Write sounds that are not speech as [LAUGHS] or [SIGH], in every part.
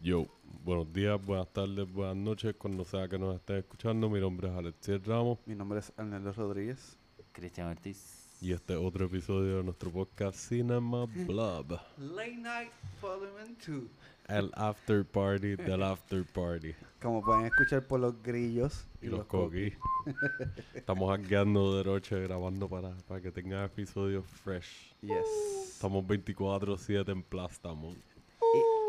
Yo, buenos días, buenas tardes, buenas noches, cuando sea que nos estén escuchando. Mi nombre es Alexiel Ramos Mi nombre es Arnaldo Rodríguez. Cristian Ortiz. Y este es otro episodio de nuestro podcast Cinema Blob. Late Night Volume 2. El after party del after party. Como pueden escuchar por los grillos Y los coquis. Estamos hackeando de noche grabando para, para que tengan episodios fresh. Yes. Estamos 24-7 en Plastamon.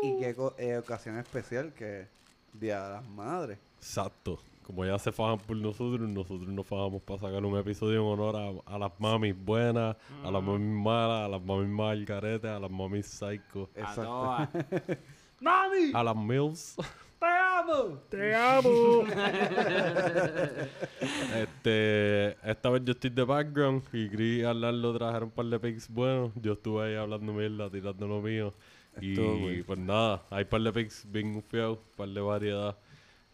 Y, y qué eh, ocasión especial que Día de las Madres. Exacto. Como ya se fajan por nosotros, nosotros nos fajamos para sacar un episodio en honor a, a las mamis buenas, a las mamis malas, a las mamis mal carete, a las mamis psycho, A Exacto. todas. [LAUGHS] a las mills. ¡Te amo! [LAUGHS] ¡Te amo! [LAUGHS] este, esta vez yo estoy de background y Gris y Arnaldo trajeron un par de pics buenos. Yo estuve ahí hablando mierda, tirando lo mío. Y pues nada, hay un par de pics bien feos, un par de variedad.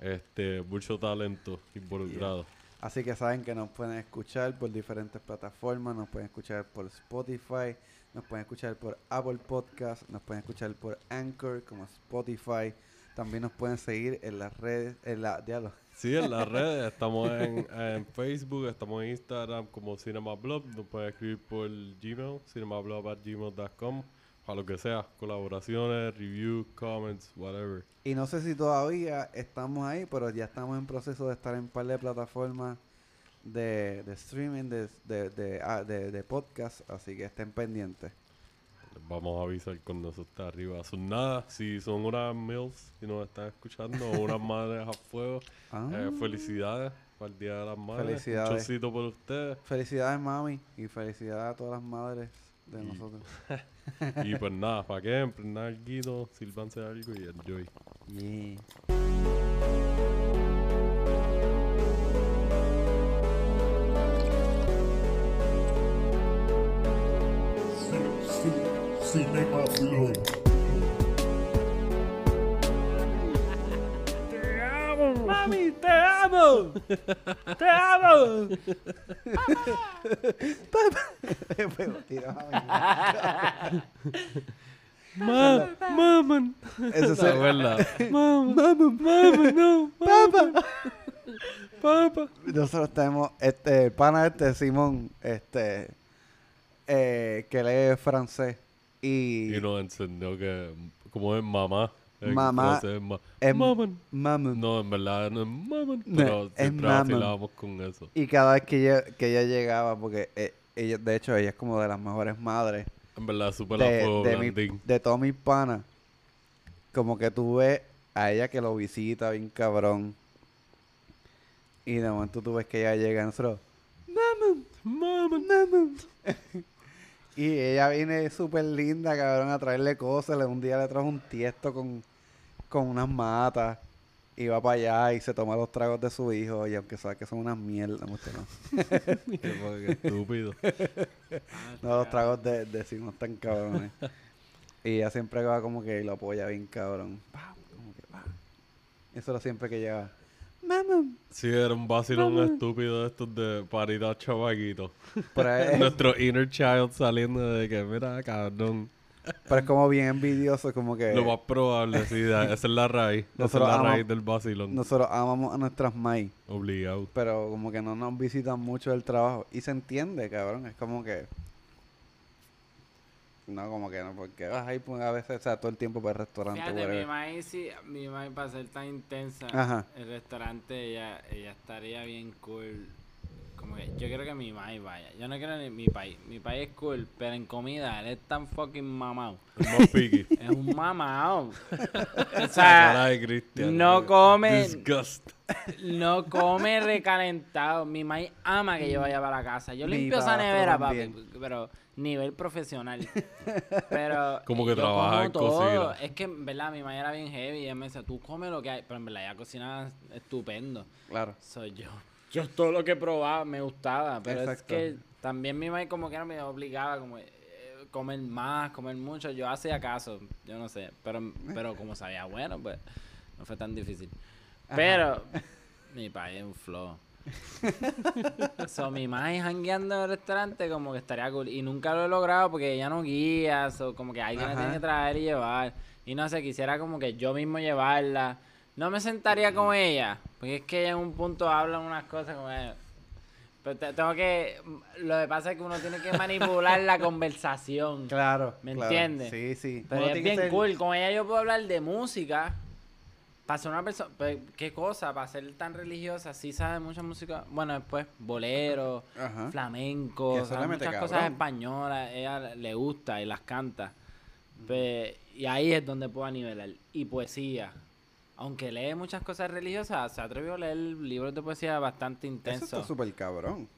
Este, mucho talento involucrado. Así que saben que nos pueden escuchar por diferentes plataformas. Nos pueden escuchar por Spotify. Nos pueden escuchar por Apple Podcast. Nos pueden escuchar por Anchor como Spotify. También nos pueden seguir en las redes. En la, diablo. Sí, en las [LAUGHS] redes, estamos en, en Facebook, estamos en Instagram como CinemaBlog, nos pueden escribir por Gmail, cinemablog.gmail.com, para lo que sea, colaboraciones, reviews, comments, whatever. Y no sé si todavía estamos ahí, pero ya estamos en proceso de estar en un par de plataformas de, de streaming, de, de, de, ah, de- de podcast, así que estén pendientes. Les vamos a avisar cuando eso está arriba. Son nada, si son unas mills y nos están escuchando, o unas [LAUGHS] madres a fuego, Ah, eh, felicidades para el Día de las Madres. Felicidades. Un chocito por ustedes. Felicidades, mami, y felicidades a todas las madres de Y- nosotros. [LAUGHS] Y pues nada, para que emprendan algo, sírvanse algo y enjoy. Yeah. Cinema Blog. ¡Mami, te amo! ¡Te amo! Pero tira, mami. Ma, maman. Eso ¿Se es acuerda? Mamá, Mamá, no. papá. Papá. Nosotros tenemos este el pana este Simón, este eh, que lee francés y, Y nos enseñó que, como es mamá. Mamá es ma- es maman. maman. No, en verdad no es maman, No, pero es siempre vacilábamos con eso. Y cada vez que ella, que ella llegaba, porque eh, ella, de hecho ella es como de las mejores madres En verdad, súper de, de, mi- de todos mis panas. Como que tú ves a ella que lo visita bien cabrón. Y de momento tú ves que ella llega y nosotros, maman, maman, maman. [LAUGHS] y ella viene súper linda, cabrón, a traerle cosas. Un día le trajo un tiesto con, con unas matas. Y va para allá y se toma los tragos de su hijo. Y aunque sabe que son unas mierdas, no, esto no. [LAUGHS] Qué estúpido. [LAUGHS] No, los tragos de, de Simón están cabrones. y ella siempre va como que lo apoya bien cabrón. Como que. Eso era siempre que llegaba. Mamá. Sí, era un vacilón estúpido de estos de paridad chavaquito. [LAUGHS] Es, Nuestro inner child saliendo de que, mira, cabrón. pero es como bien envidioso, como que Lo más probable, sí, esa es la raíz. Esa es la raíz del vacilón. nosotros amamos a nuestras mai, Obligado. pero como que no nos visitan mucho del trabajo. Y se entiende, cabrón. Es como que... No, como que no, porque vas ahí pues, a veces, o sea, todo el tiempo para el restaurante. Fíjate, mi whatever. mamá sí, mi mamá para ser tan intensa, Ajá. el restaurante ella, ella estaría bien cool. Como que yo creo que mi mamá vaya. Yo no quiero ni mi país. Mi país es cool, pero en comida él es tan fucking mamado. Es más piqui. [LAUGHS] Es un mamado. [LAUGHS] o sea, no come- Disgust. [LAUGHS] no come recalentado. Mi mamá ama que yo vaya para la casa. Yo limpio esa nevera, papi, pero nivel profesional. Pero Como que trabaja como en todo. cocina. Es que, en verdad, mi mamá era bien heavy y ella me decía, tú come lo que hay. Pero en verdad, ella cocina estupendo. Claro. Soy yo. Yo todo lo que probaba me gustaba, pero Exacto. es que También mi madre como que no me obligaba como eh, comer más, comer mucho. Yo hacía caso, yo no sé. Pero, pero como sabía bueno, pues no fue tan difícil. Pero mi país es un flow. [LAUGHS] so, mi madre jangueando en el restaurante como que estaría cool. Y nunca lo he logrado porque ella no guía, so, como que alguien la Ajá. tiene que traer y llevar. Y no sé, quisiera como que yo mismo llevarla. No me sentaría con ella, porque es que ella en un punto habla unas cosas como... eh, Pero te- tengo que... Lo que pasa es que uno tiene que manipular la conversación. [LAUGHS] Claro. ¿Me claro. entiendes? Sí, sí. Pero Uno es bien ser- cool. Con ella yo puedo hablar de música. Para ser una persona... pues, ¿Qué cosa? Para ser tan religiosa. Sí sabe mucha música. Bueno, después bolero, Ajá. flamenco. Le mete muchas cosas españolas. Ella le gusta y las canta. Pe- y ahí es donde puedo nivelar. Y poesía. Aunque lee muchas cosas religiosas, se atrevió a leer libros de poesía bastante Eso intensos. está súper cabrón.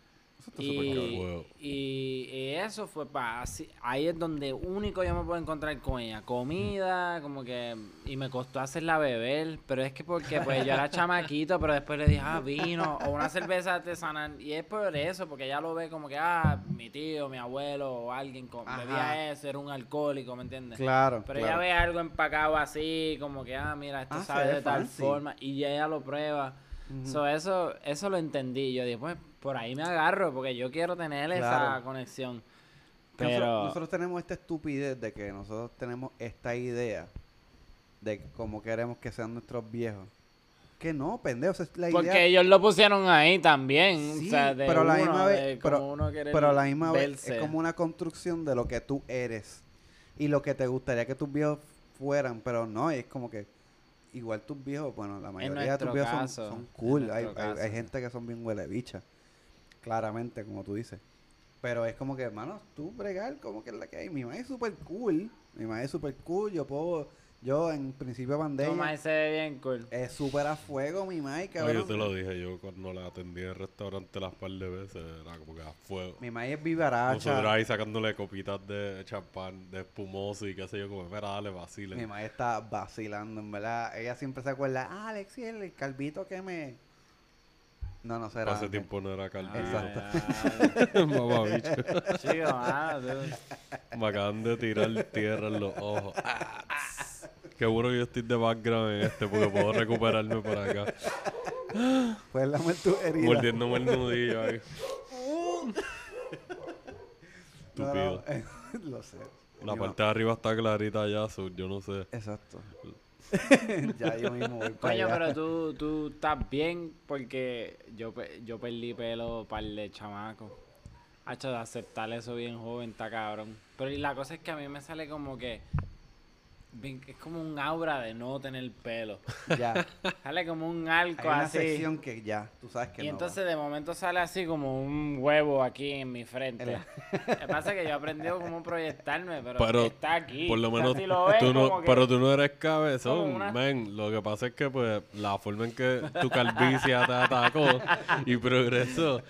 Eso está súper cabrón. Y, y- y eso fue para ahí es donde único yo me puedo encontrar con ella comida como que y me costó hacerla beber pero es que porque pues yo era [LAUGHS] chamaquito pero después le dije ah vino o una cerveza artesanal y es por eso porque ella lo ve como que ah mi tío mi abuelo o alguien con, bebía eso era un alcohólico me entiendes Claro. pero claro. ella ve algo empacado así, como que, ah, mira, esto Ah, sabe de tal fancy. forma, y ella lo prueba. So, eso, eso lo entendí. Yo dije, pues, por ahí me agarro, porque yo quiero tener esa conexión. Nosotros- Pero, nosotros tenemos esta estupidez de que nosotros tenemos esta idea de cómo queremos que sean nuestros viejos. Que no, pendejo, esa es la porque idea. ellos lo pusieron ahí también. Sí, o sea, de pero a la uno, misma vez, pero, uno pero la misma vez es como una construcción de lo que tú eres y lo que te gustaría que tus viejos fueran, pero no, es como que igual tus viejos, bueno, la mayoría de tus viejos son- son, cool, hay, hay- hay gente que son bien huele bicha, claramente, como tú dices. Pero es como que, hermano, tú bregar, como que es la que hay. Mi madre es súper cool. Mi madre es súper cool. Yo puedo, yo en principio Tu pandemia madre se ve bien cool. es súper a fuego, mi No, cabrón. yo te lo dije, yo cuando la atendí en el restaurante las par de veces, era como que a fuego. Mi madre es Nosotros vivaracha. ahí sacándole copitas de champán, de espumoso y qué sé yo, como, espera, dale, Mi vacile. madre está vacilando, en verdad. Ella siempre se acuerda, ah, Alexi, el, el calvito que me... No, no será. Hace tiempo no era calvito. Exacto. [LAUGHS] Mamá bicho. Chico, mano, tú. Me acaban de tirar tierra en los ojos. Ah. Qué bueno que yo estoy de background en este porque puedo recuperarme por acá. Puedes lamer tu herida. Mordiéndome el nudillo ahí. No, Estúpido. no, [LAUGHS] lo sé. La parte de arriba está clarita ya, so, yo no sé. Exacto. [LAUGHS] ya yo mismo voy para Coño, allá. pero tú, tú estás bien porque yo, yo perdí pelo para el de chamaco. Hacho, de aceptar eso bien joven, está cabrón. Pero y la cosa es que a mí me sale como que... bien- es como un aura de no tener pelo. [LAUGHS] Ya. Sale como un Hay arco una así. sección que ya, tú sabes que y no entonces de momento sale así como un huevo aquí en mi frente. Lo que pasa es que yo he aprendido cómo proyectarme, pero, Pero está aquí. por lo O sea, menos si lo ves, tú no, pero tú no eres cabezón, una- men. Lo que pasa es que pues la forma en que tu calvicie te atacó y progresó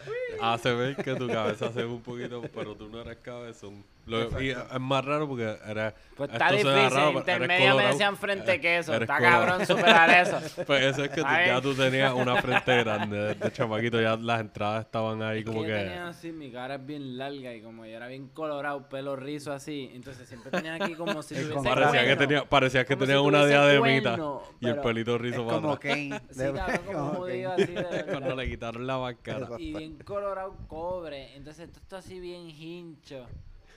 hace ver que tu cabeza se ve un poquito, pero tú no eres cabezón. Lo- y es más raro porque eres Pues está difícil. raro, Intermedio me decían frente queso. eres Está colorado. cabrón superar eso. [LAUGHS] Pues eso es que tú- ya tú tenías una frente grande de chamaquito, ya las entradas estaban ahí Es que como yo que... tenía así, mi cara es bien larga y como yo era bien colorado, pelo rizo así, entonces siempre tenía aquí como si [LAUGHS] tuviese. Parecía que tenía, parecía que Como si tenía una diademita y el pelito Es rizo para como atrás. Kane. Sí, cabrón, como judío así de. [LAUGHS] Cuando le quitaron la máscara. Y bien colorado cobre, entonces esto está así bien hincho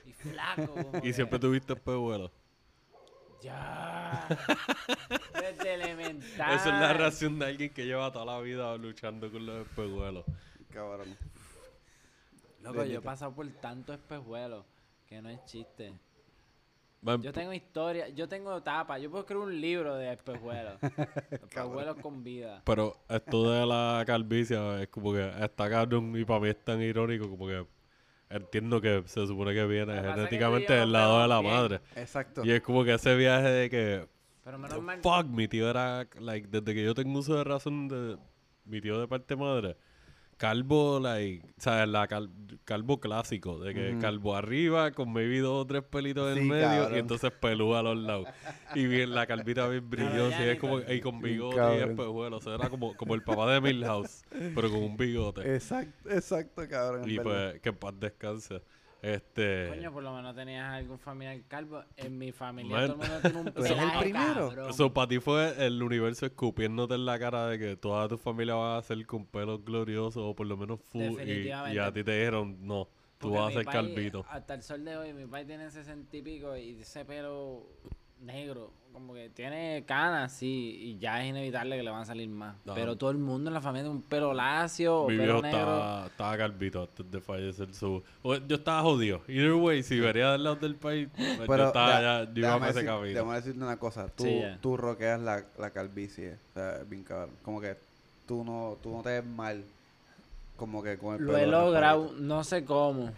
y flaco. como [LAUGHS] Y que- siempre tuviste espejuelos. Ya. Desde elemental. Esa es la reacción de alguien que lleva toda la vida luchando con los espejuelos. Cabrón. Loco, yo he pasado por tantos espejuelos que no es chiste. Man, Yo tengo historia, yo tengo tapas, yo puedo escribir un libro de espejuelos. [LAUGHS] espejuelos con vida. Pero esto de la calvicie es como que está cabrón y para mí es tan irónico como que entiendo que se supone que viene que genéticamente del lado de la bien. madre. Exacto. Y es como que ese viaje de que Pero menos mal. fuck, mi tío era like desde que yo tengo uso de razón de mi tío de parte madre. Calvo, like, o sea, la cal- calvo clásico, de que calvo arriba, con maybe dos o tres pelitos en Sí, medio, cabrón. y entonces pelúa a los lados. Y bien, la calvita bien brillosa, y es como, y con bigote y cabrón. espejuelos. O sea, era como, como el papá de Milhouse, pero con un bigote. Exacto, exacto, cabrón. y pues, que en paz descanse. Este. Coño, por lo menos tenías algún familiar calvo. En mi familia Man. todo el mundo tiene un [LAUGHS] ¿Tú eres el pelaje, primero? Eso para ti fue el universo escupiéndote en la cara de que toda tu familia va a ser con pelos gloriosos o por lo menos full. Y, y a ti te dijeron, no, tú Porque vas a ser pai, calvito. Hasta el sol de hoy, mi padre tiene sesenta y pico y ese pelo negro, como que tiene canas, sí, y ya es inevitable que le van a salir más. Ajá. Pero todo el mundo en la familia tiene un pelo lacio o Mi pelo viejo negro. estaba, estaba calvito antes de fallecer. Su, o- yo estaba jodido. Either way, si vería del lado del país, pues yo Pero estaba da- ya, yo iba déjame a ese decir- camino. déjame decirte una cosa. Tú, Sí, ya. tú roqueas la, la calvicie. O sea, bien cabrón. Como que tú no, tú no te ves mal. Como que con el Lo pelo he logrado, no sé cómo,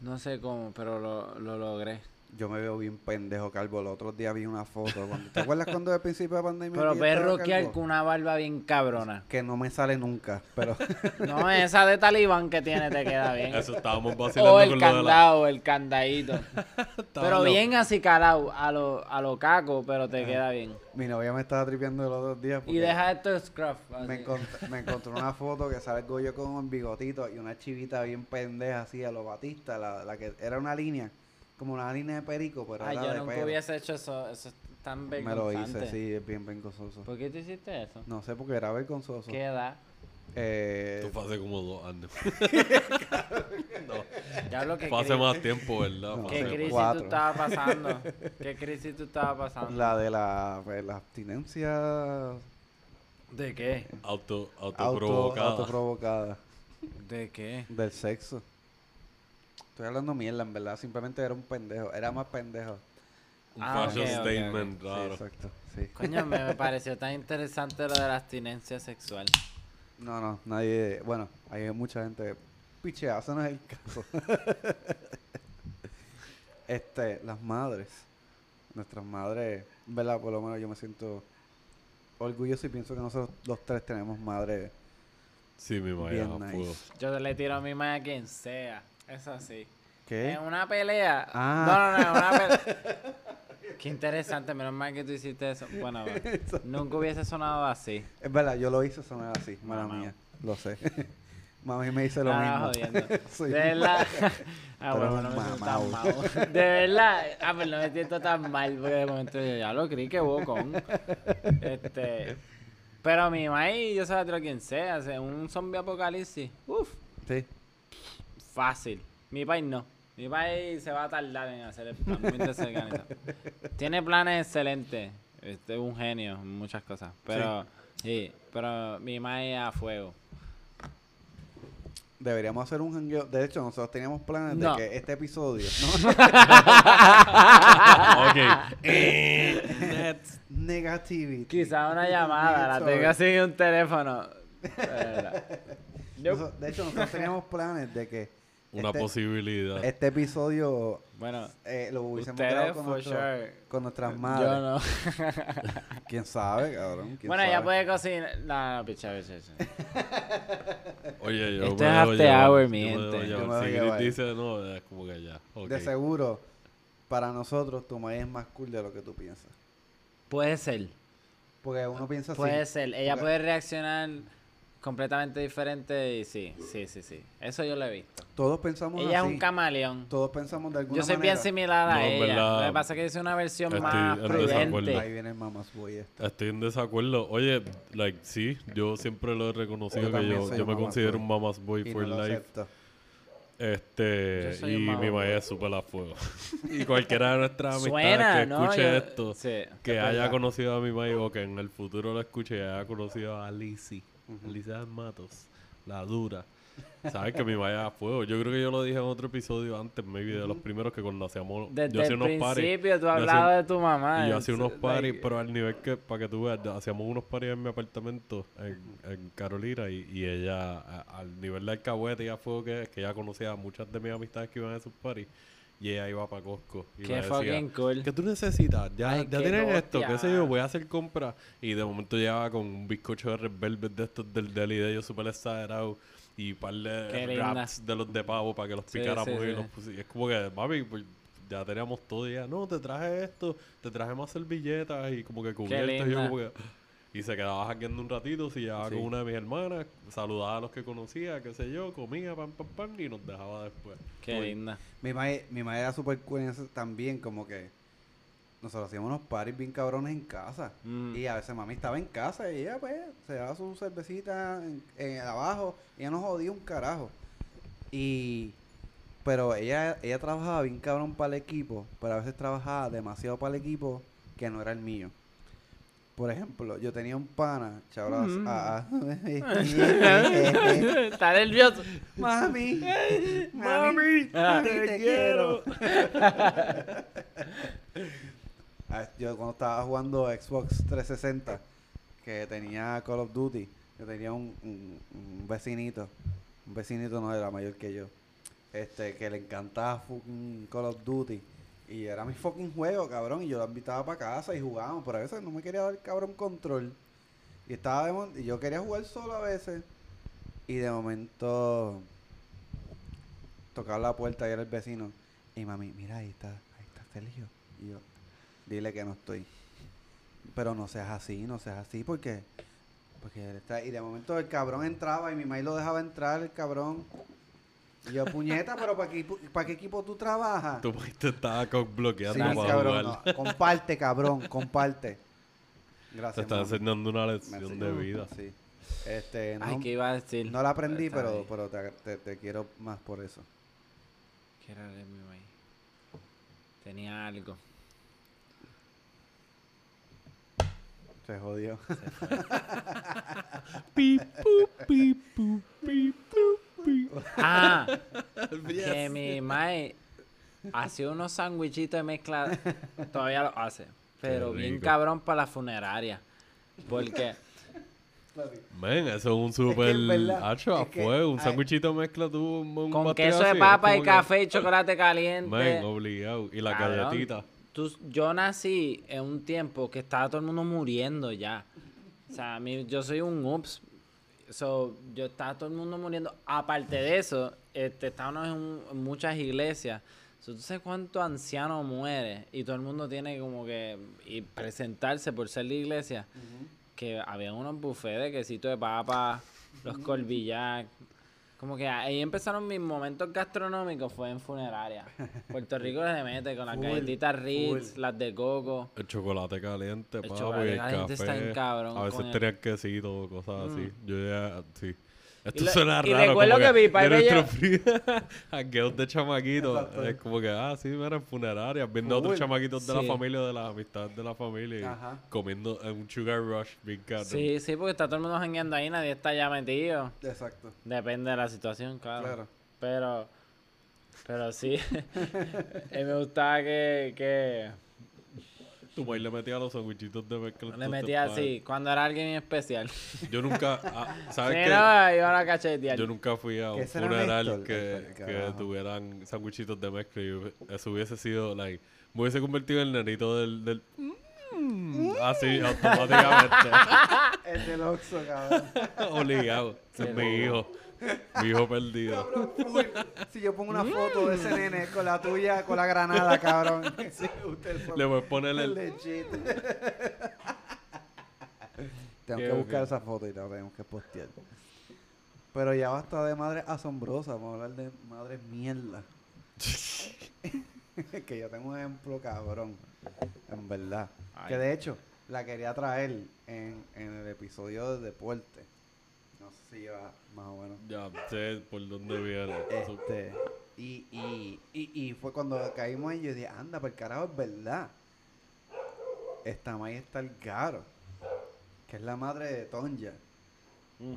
no sé cómo, pero lo, lo logré. Yo me veo bien pendejo calvo. El otro día vi una foto. cuando- ¿Te acuerdas cuando al principio de pandemia? Pero que yo rockear calvo? con una barba bien cabrona. Que no me sale nunca. Pero [LAUGHS] No, esa de talibán que tiene te queda bien. Eso estábamos vacilando O el con lo de la... candado, el candadito. [LAUGHS] Pero lo- bien así calado, a lo, a lo caco, pero te queda bien. mi novia me estaba tripeando los otros días. Y deja esto scruff. así. Me, encont- me encontró una foto que sale el Goyo con un bigotito y una chivita bien pendeja así a lo Batista, la, la que era una línea, como una línea de perico, pero Ay, era yo de nunca pelo. hubiese hecho eso. Eso es tan Me lo hice, sí, es bien vergonzoso. ¿Por qué tú hiciste eso? No sé porque era vergonzoso. ¿Qué edad? Eh, Esto fue hace como dos años. [LAUGHS] no, Ya lo que fue hace cri- más tiempo, ¿verdad? No, Fue ¿Qué hace- crisis cuatro. tú estabas pasando? [LAUGHS] ¿Qué crisis tú estabas pasando? la de la, pues, la abstinencia ¿De qué? Auto, auto, autoprovocada. autoprovocada ¿De qué? del sexo. Estoy hablando mierda, en verdad. Simplemente era un pendejo. Era más pendejo. Un Ah, fashion statement, Sí, raro. exacto. Sí. Coño, me, me [LAUGHS] pareció tan interesante lo de la abstinencia sexual. No, no, nadie. Bueno, hay mucha gente. Pichea, eso no es el caso. [LAUGHS] este, las madres. Nuestras madres, ¿verdad? Por lo menos yo me siento orgulloso y pienso que nosotros los tres tenemos madres. Sí, mi madre. Nice. Yo le tiro a mi madre a quien sea. Es así. ¿Qué? En una pelea. Ah. No, no, no, en una [LAUGHS] pelea. Qué interesante, menos mal que tú hiciste eso. Bueno, bueno, [LAUGHS] nunca hubiese sonado así. Es verdad, yo lo hice sonar así, mala mía. Lo sé. [LAUGHS] Mami me dice lo Ah, mismo. jodiendo. De verdad. Ah, Pero bueno, no me siento tan mal. De verdad. Ah, pero no me siento tan mal porque de momento yo ya lo creí que bocón. Este. Pero mi maíz, yo se la tiro a quien sea, un zombie apocalipsis. Uf, Sí. Fácil. Mi país no. Mi país se va a tardar en hacer el plan. Muy desorganizado. [LAUGHS] Tiene planes excelentes. Este es un genio en muchas cosas. Pero, sí, pero mi maíz a fuego. Deberíamos hacer un jangueo. De hecho, nosotros teníamos planes No. de que este episodio. ¿no? [LAUGHS] [LAUGHS] ok. Eh, Negativity. Quizá una llamada, la tengo así en un teléfono. De hecho, nosotros teníamos planes de que Una este, posibilidad. este episodio bueno, eh, lo hubiésemos grabado con, nuestro- sure. con nuestras madres. Yo no. [LAUGHS] [LAUGHS] ¿Quién sabe, cabrón? ¿Quién Bueno, ella sabe? puede cocinar. No, no, picha, picha. [LAUGHS] Oye, yo Esto me es after hour, yo mi me gente. Yo me Si llevar. dice no, es como que ya. De seguro, para nosotros, tu madre es más cool de lo que tú piensas. Puede ser, Porque uno piensa puede así. ser. Ella Porque- puede reaccionar completamente diferente y sí, sí, sí, sí. Eso yo lo he visto. Todos pensamos Ella es un camaleón. Todos pensamos de alguna Yo soy manera. bien similar a No, en ella. verdad, Lo que pasa es que es una versión estoy más en desacuerdo. prudente. Ahí viene el mamás boy este. Estoy en desacuerdo. Oye, like, sí, yo siempre lo he reconocido Yo que también yo, soy yo me mama's considero boy. un mama's boy Y for lo life. acepto. Este, soy y un mi boy. madre es súper a fuego. [LAUGHS] y cualquiera de nuestras amistades Suena, que ¿no? escuche Yo- esto, Sí. que haya verdad. conocido a mi madre o que en el futuro lo escuche y haya conocido a Lizzie, Lizzie Matos, la dura. Sabes que mi es a fuego. Yo creo que yo lo dije en otro episodio antes, maybe de los primeros que cuando hacíamos. Desde yo hacía el unos parties. principio tú hablado de tu mamá. Y yo hacía unos paris, like, pero al nivel que, para que tú veas, hacíamos unos paris en mi apartamento en, en Carolina y, y ella, a- al nivel del alcahuete y a fuego que es, que ella conocía a muchas de mis amistades que iban a esos paris y ella iba para Costco. Y Qué fucking cool. ¿Qué tú necesitas? Ya, Ay, ya tienen esto, qué sé yo, voy a hacer compras. Y de momento llegaba con un bizcocho de Red Velvet de estos del Deli de ellos súper exagerado. y par Qué de wraps de los de pavo para que los Sí, picáramos sí, y sí. los pusi- Es como que, mami, pues ya teníamos todo y ya, no, te traje esto, te traje más servilletas y como que cubiertos y yo como que... Y se quedaba hackeando un ratito, si llevaba Sí. con una de mis hermanas, saludaba a los que conocía, qué sé yo, comía, pam, pam, pam, y nos dejaba después. Qué Uy. linda. Mi madre, mi madre era súper cool también, como que nosotros hacíamos unos parties bien cabrones en casa. Mm. Y a veces mami estaba en casa y ella pues se daba su cervecita en, en abajo y ella no jodía un carajo. Y pero ella ella trabajaba bien cabrón para el equipo, pero a veces trabajaba demasiado para el equipo que no era el mío. Por ejemplo, yo tenía un pana, chavos, Mm. ah, [LAUGHS] [LAUGHS] Está nervioso. mami, [LAUGHS] mami, Ah. te quiero. Ah, Yo cuando estaba jugando Xbox 360, que tenía Call of Duty, yo tenía un, un- un vecinito, un vecinito no era mayor que yo, este, que le encantaba Call of Duty. Y era mi fucking juego, cabrón, y yo lo invitaba para casa y jugábamos, pero a veces no me quería dar cabrón control. Y estaba de y yo quería jugar solo a veces. Y de momento tocaba la puerta y era el vecino. Y mami, mira, ahí está, ahí está Sergio. Y yo, dile que no estoy. Pero no seas así, no seas así, porque porque está y de momento el cabrón entraba y mi maíz lo dejaba entrar, el cabrón. Y yo, puñeta, pero ¿para qué, ¿para qué equipo tú trabajas? Tu país te estaba cock bloqueando Sí, para cabrón, jugar. no, comparte, cabrón, comparte. Te Gracias. está mami. enseñando una lección de vida. Sí. Este, no, Ay, ¿qué iba a decir? no la aprendí, pero, pero te, te- te quiero más por eso. ¿Qué era de mi maíz? Tenía algo. Se jodió. Pu, [LAUGHS] pi. Ah, [LAUGHS] que mi mae hacía unos sandwichitos de mezcla. Todavía lo hace. Pero bien cabrón para la funeraria. Porque Men, eso es un verdad, hacho a fuego. Un sándwichito mezcla tú un, con queso de papa y café y chocolate caliente. Men, obligado. Y la galletita. tú- yo nací en un tiempo que estaba todo el mundo muriendo ya. O sea, a mí, yo soy un ups. So, yo estaba todo el mundo muriendo. Aparte de eso, este, estábamos en, un- en muchas iglesias. So, ¿Tú sabes cuánto anciano muere? Y todo el mundo tiene como que y presentarse por ser la iglesia. Que había unos buffets de quesito de papa, los corvillac. Como que ahí empezaron mis momentos gastronómicos, fue en funeraria. [LAUGHS] Puerto Rico le mete con las Full, galletitas Ritz, full. las de coco. El chocolate caliente, El papi, chocolate el caliente está café. en cabrón, a veces tenían quesito, cosas así. Yo ya, sí. Esto lo- suena y raro. recuerdo como que mi padre [LAUGHS] de me nuestro de chamaquitos. Exacto. Es como que, ah, sí, mira, en funerarias, viendo a otros chamaquitos de la familia, de las amistades de la familia, y Ajá. comiendo en un sugar rush bien caro. Sí, sí, porque está todo el mundo jangueando ahí, nadie está ya metido. Exacto. Depende de la situación, claro. Claro. Pero, pero sí, [LAUGHS] [LAUGHS] eh, me gustaba que, que Tu maíz le metía los sandwichitos de mezcla. le metía así, cuando era alguien especial. [LAUGHS] Yo nunca, ah, ¿sabes Si qué? no, a cachetear. Yo nunca fui a un ¿Qué será funeral que, tuvieran sandwichitos de mezcla y eso hubiese sido, like, me hubiese convertido en el nenito del... del mm, así, [LAUGHS] automáticamente. Es del Oxxo, cabrón. [LAUGHS] Obligado. Ese es mi hijo. Mi hijo perdido. Cabrón. Si yo pongo una foto de ese nene con la tuya, con la granada, cabrón. [LAUGHS] Sí, Le voy a poner el... legit. [LAUGHS] Tengo que buscar esa foto y la tenemos que postear. Pero ya basta de madres asombrosas, vamos a hablar de madres mierda. [LAUGHS] que yo tengo un ejemplo cabrón, en verdad. Que de hecho, la quería traer en, en el episodio de deporte. Sé si lleva más o menos. Ya sé por dónde viene. Este, y, y, y, y fue cuando caímos ahí, yo dije, anda, por carajo, es verdad. Esta May está el caro, que es la madre de Tonja, Mm.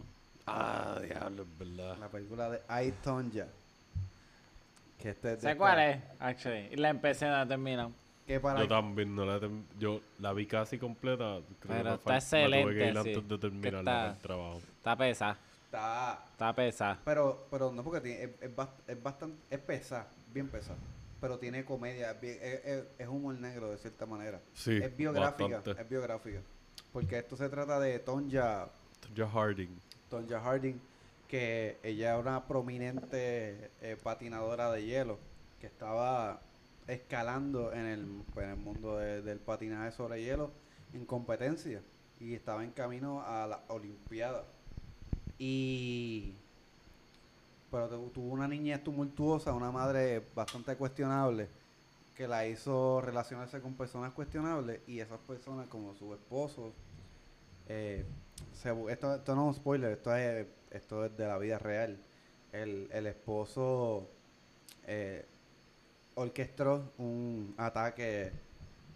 Ah, diablo, es verdad. la película de I, Tonja. Que este ¿Sé cuál es? Actually. Y la empecé, no la termino. Que para Yo también no la yo la vi casi completa. Creo que Pero está me tuve que excelente, ir sí. antes de terminar Está- el trabajo. Está pesada. está, Está pesada. pero, pero no porque tiene, es, es, bast- es bastante, es pesada, bien pesada. Pero tiene comedia, es, bien- es- es- es humor negro de cierta manera. Sí, es biográfica, bastante. es biográfica. Porque esto se trata de Tonja, Tonya Harding. Tonja Harding, que ella era una prominente eh, patinadora de hielo que estaba escalando en el, en el mundo de- del patinaje sobre hielo en competencia y estaba en camino a la Olimpiada. Y pero tu- tuvo una niñez tumultuosa, una madre bastante cuestionable que la hizo relacionarse con personas cuestionables y esas personas como su esposo eh, esto, esto no es un spoiler, esto es, esto es de la vida real. El, el esposo eh, orquestó un ataque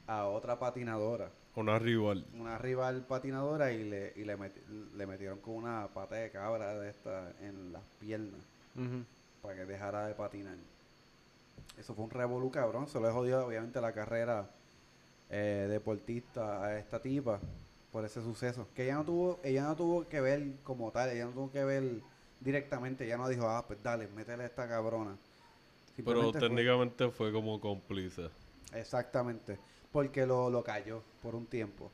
a otra patinadora, Una rival. una rival patinadora y le, y le, meti- le metieron con una pata de cabra de esta en las piernas para que dejara de patinar. Eso fue un revolú cabrón, se le jodió obviamente la carrera eh, deportista a esta tipa por ese suceso. Que ella no tuvo, ella no tuvo que ver como tal, ella no tuvo que ver directamente, ella no dijo, ah, pues dale, métele a esta cabrona. Pero fue- técnicamente fue como cómplice. Exactamente. Porque lo, lo cayó por un tiempo.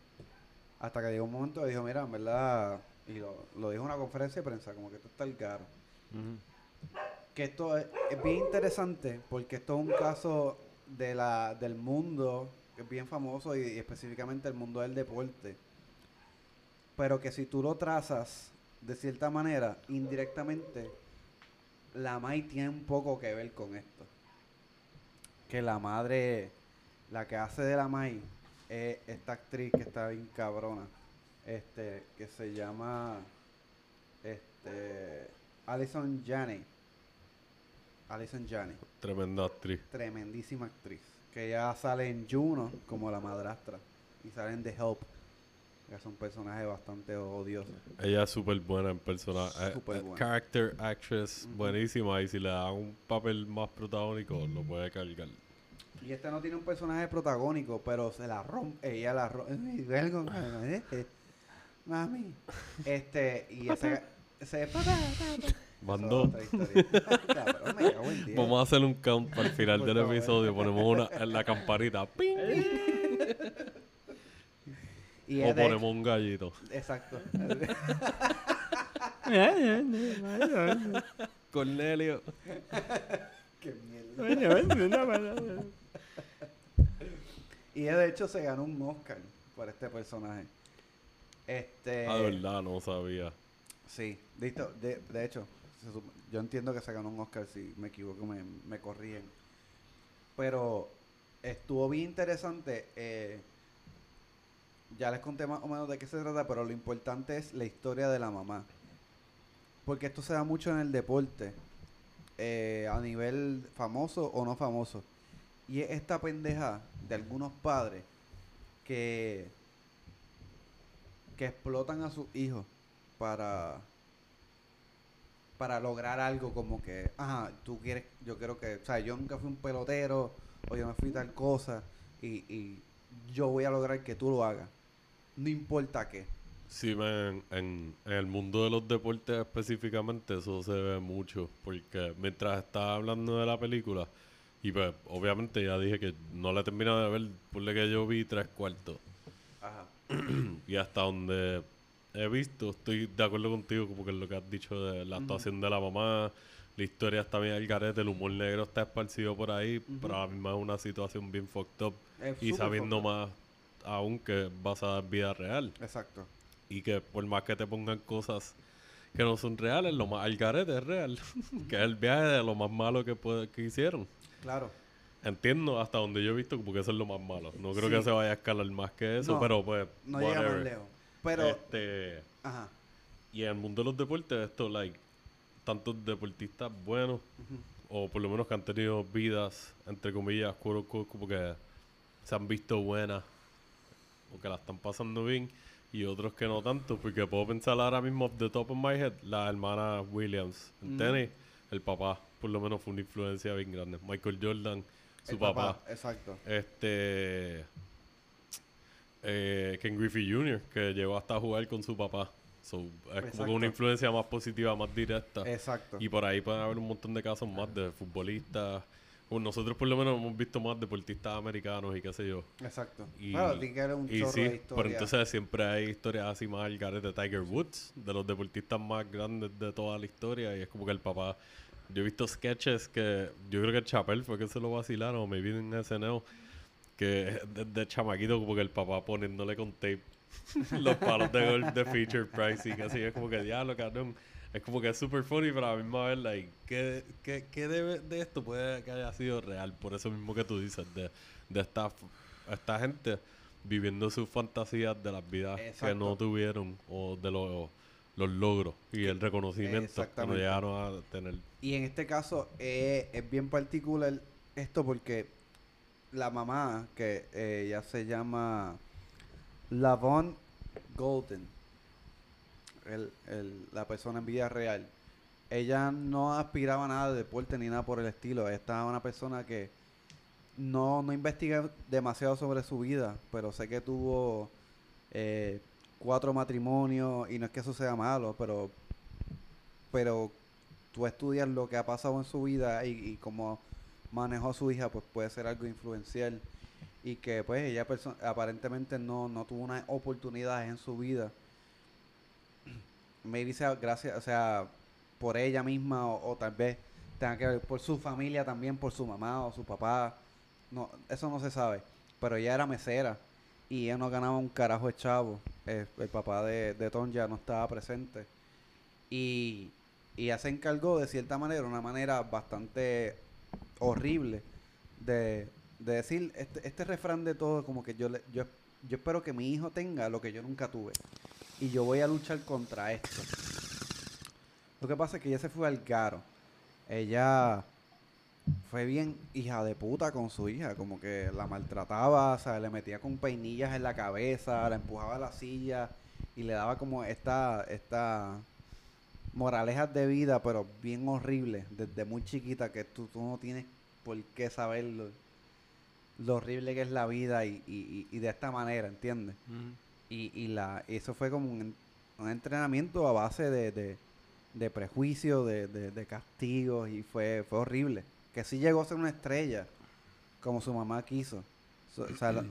Hasta que llegó un momento y dijo, mira, en verdad, y lo, lo dijo en una conferencia de prensa, como que esto está el caro. Que esto es, es bien interesante porque esto es un caso de la, del mundo que es bien famoso y, y específicamente el mundo del deporte. Pero que si tú lo trazas de cierta manera, indirectamente, la MAI tiene un poco que ver con esto. Que la madre, la que hace de la MAI, es esta actriz que está bien cabrona. Este, que se llama este Alison Janney. Alison Janney, Tremenda actriz. tremendísima actriz. Que ya sale en Juno como la madrastra. Y sale en The Help. Es un personaje bastante odioso. Ella es súper buena en personaje. Súper buena. character actress buenísima. Y si le dan un papel más protagónico, lo puede cargar. Y este no tiene un personaje protagónico, pero se la rompe. Ella la rompe. [LAUGHS] [LAUGHS] Mami. Este, y ese. ese [LAUGHS] Mandó. Vamos a hacer un count el final del episodio. Ponemos una en la campanita. ¡Ping! Y o de- ponemos un gallito. Exacto. [LAUGHS] Cornelio. Qué mierda. Y de hecho se ganó un Oscar por este personaje. Este. Ah, de verdad, no sabía. Sí, listo. De, de hecho, yo entiendo que se ganó un Oscar, si me equivoco me, me corrigen. Pero estuvo bien interesante. eh, ya les conté más o menos de qué se trata, pero lo importante es la historia de la mamá. Porque esto se da mucho en el deporte, eh, a nivel famoso o no famoso. Y es esta pendeja de algunos padres que, que explotan a sus hijos para para lograr algo como que, ajá, tú quieres, yo quiero que, o sea, yo nunca fui un pelotero o yo no fui tal cosa y, y yo voy a lograr que tú lo hagas. No importa qué. Sí, man, en, en el mundo de los deportes específicamente eso se ve mucho, porque mientras estaba hablando de la película, y pues obviamente ya dije que no la he terminado de ver, por que yo vi tres cuartos, Ajá. [CLEARS THROAT] y hasta donde he visto, estoy de acuerdo contigo como que lo que has dicho de la actuación de la mamá, la historia está bien al garete, el humor negro está esparcido por ahí, pero a la misma es una situación bien fucked up, Es y sabiendo más aún que es basada en vida real Exacto. y que por más que te pongan cosas que no son reales, lo más al garete es real, [LAUGHS] que es el viaje de lo más malo que puede, que hicieron. Claro. Entiendo hasta donde yo he visto porque eso es lo más malo. No creo Sí. que se vaya a escalar más que eso, No, pero pues No llega más whatever. lejos. Pero, Este, ajá. y en el mundo de los deportes esto like tantos deportistas buenos o por lo menos que han tenido vidas entre comillas quote unquote, como que se han visto buenas o que la están pasando bien y otros que no tanto porque puedo pensar ahora mismo the top of my head la hermana Williams en Ujú. tenis el papá por lo menos fue una influencia bien grande Michael Jordan su El papá. Exacto. este eh, Ken Griffey Jr. que llegó hasta a jugar con su papá So, es como Exacto. una influencia más positiva más directa Exacto. y por ahí pueden haber un montón de casos más de futbolistas Pues nosotros por lo menos hemos visto más deportistas americanos y qué sé yo. Exacto. Y, Claro, que haber un y chorro sí, de pero historia. entonces siempre hay historias así más al de Tiger Woods, de los deportistas más grandes de toda la historia. Y es como que el papá. Yo he visto sketches que. Yo creo que el Chapel fue que se lo vacilaron, o me vi en SNL. Que desde chamaquito, como que el papá poniéndole con tape [LAUGHS] los palos de golf de feature price y que así es como que diablo, cabrón. Es como que es super funny, pero a la misma vez, like, ¿qué, qué, qué de, de esto puede que haya sido real? Por eso mismo que tú dices, de, de esta, esta gente viviendo sus fantasías de las vidas que Exacto. no tuvieron o de los, los logros y el reconocimiento que no llegaron a tener. Y en este caso eh, es bien particular esto porque la mamá, que eh, ella se llama Lavon Golden, el, el- la persona en vida real, ella no aspiraba a nada de deporte ni nada por el estilo. Esta es una persona que no, no investiga demasiado sobre su vida, pero sé que tuvo eh, cuatro matrimonios y no es que eso sea malo, pero pero tú estudias lo que ha pasado en su vida y, y cómo manejó su hija, pues puede ser algo influencial. Y que pues ella aparentemente no, no tuvo unas oportunidades en su vida. Maybe sea gracias, o sea, por ella misma o, o tal vez tenga que ver por su familia también, por su mamá o su papá. No, eso no se sabe. Pero ella era mesera y ella no ganaba un carajo de chavo. Eh, el papá de, de Tom ya no estaba presente. Y, y ella se encargó de cierta manera, una manera bastante horrible, de, de decir este, este refrán de todo, como que yo, le- yo, yo espero que mi hijo tenga lo que yo nunca tuve. Y yo voy a luchar contra esto. Lo que pasa es que ella se fue al garo. Ella fue bien hija de puta con su hija, como que la maltrataba, o sea, le metía con peinillas en la cabeza, la empujaba a la silla y le daba como esta, esta moralejas de vida, pero bien horrible, desde muy chiquita, que tú, tú no tienes por qué saber lo, horrible que es la vida y, y- y- y de esta manera, ¿entiendes? Y, y la, eso fue como un, un entrenamiento a base de, de, de prejuicio, de, de, de castigos, y fue, fue horrible. Que sí llegó a ser una estrella, como su mamá quiso. So- o sea, la-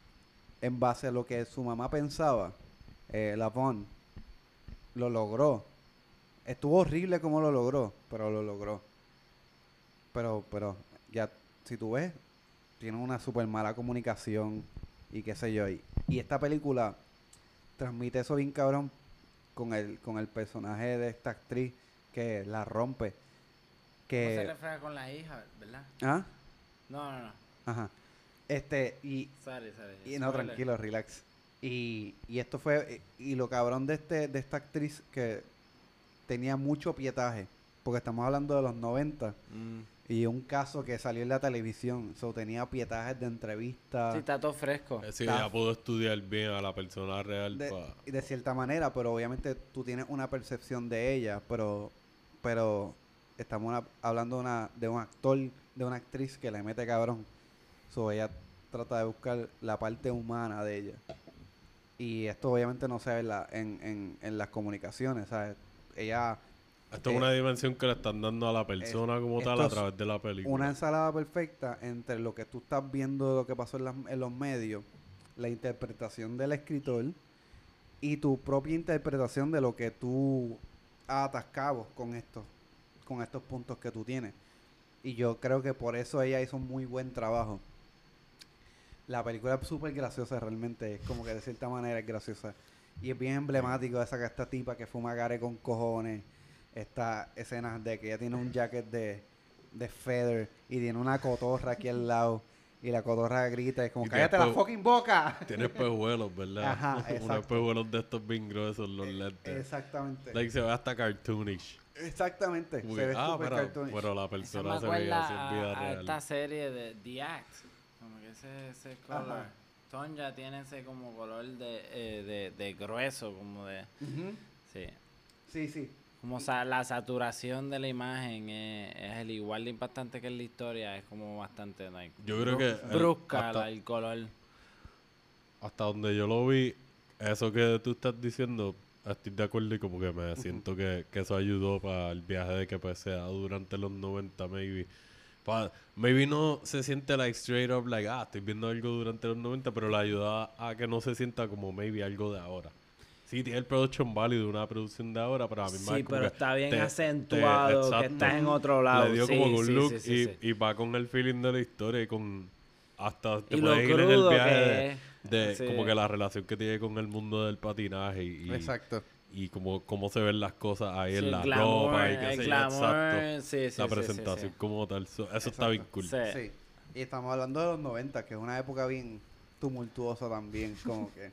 [CLEARS THROAT] en base a lo que su mamá pensaba, eh, Lavon lo logró. Estuvo horrible como lo logró, pero lo logró. Pero, pero, ya, si tú ves, tiene una super mala comunicación y qué sé yo. Y, y esta película transmite eso bien cabrón con el, con el personaje de esta actriz que la rompe. ¿Cómo se Que, refleja con la hija, verdad? ¿Ah? No, no, no. Ajá. Este, y, Sorry, sorry. y no, Spoiler. tranquilo, relax. Y, y esto fue, y, y lo cabrón de este, de esta actriz que tenía mucho pietaje, porque estamos hablando de los 90, Mm. Y un caso que salió en la televisión, so, tenía pietajes de entrevistas. Sí, está todo fresco. Eh, Sí, Está- ella pudo estudiar bien a la persona real. de, pa- y de cierta manera, pero obviamente tú tienes una percepción de ella, pero pero estamos una- hablando de, una, de un actor, de una actriz que le mete cabrón. So, ella trata de buscar la parte humana de ella. Y esto obviamente no se ve en, la- en, en, en las comunicaciones, ¿sabes? Ella, Esto eh, es una dimensión que le están dando a la persona como tal a través de la película. una ensalada perfecta entre lo que tú estás viendo de lo que pasó en los medios, la interpretación del escritor y tu propia interpretación de lo que tú atas cabos con estos, con estos puntos que tú tienes. Y yo creo que por eso ella hizo un muy buen trabajo. La película es súper graciosa realmente, es como que de cierta manera es graciosa. Y es bien emblemático esa que esta tipa que fuma gare con cojones. Estas escenas de que ella tiene un jacket de, de feather y tiene una cotorra aquí al lado. Y la cotorra grita, es como, Y cállate la fucking boca. Tiene espejuelos, ¿verdad? Ajá, [LAUGHS] Unos exacto. espejuelos de estos bien gruesos, los lentes. Exactamente. Like, se ve hasta cartoonish. Exactamente. Se ve ah, súper pero, cartoonish. pero la Eso me persona se veía acuerda así en vida a, a real. esta serie de The Act. Como que ese, ese color. Ajá. Tonja tiene ese como color de, eh, de, de grueso, como de... Sí. Sí, sí. Como sa- la saturación de la imagen es, es el igual de impactante que en la historia. Es como bastante like, Yo creo que el- brusca hasta, la- el color. hasta donde yo lo vi, eso que tú estás diciendo, estoy de acuerdo y como que me siento que, que eso ayudó para el viaje de que pues sea durante los 90 maybe. Pa- maybe no se siente like straight up like, ah, estoy viendo algo durante los 90, pero le ayuda a que no se sienta como maybe algo de ahora. Sí, tiene el production value de una producción de ahora, pero a mí Sí, pero está bien acentuado, que exacto. estás en otro lado. Le dio Sí, como un sí, look sí, sí, y, sí. y va con el feeling de la historia y con hasta te Y lo puedes ir en el crudo viaje que de, Sí. como que la relación que tiene con el mundo del patinaje y, y, Exacto. y como cómo se ven las cosas ahí Sí, en la glamour, ropa y qué sé exacto. sí, sí, la sí, sí, presentación sí. como tal, so- eso está bien Exacto. cool. Sí. Sí. Y estamos hablando de los 90, que es una época bien tumultuosa también, como que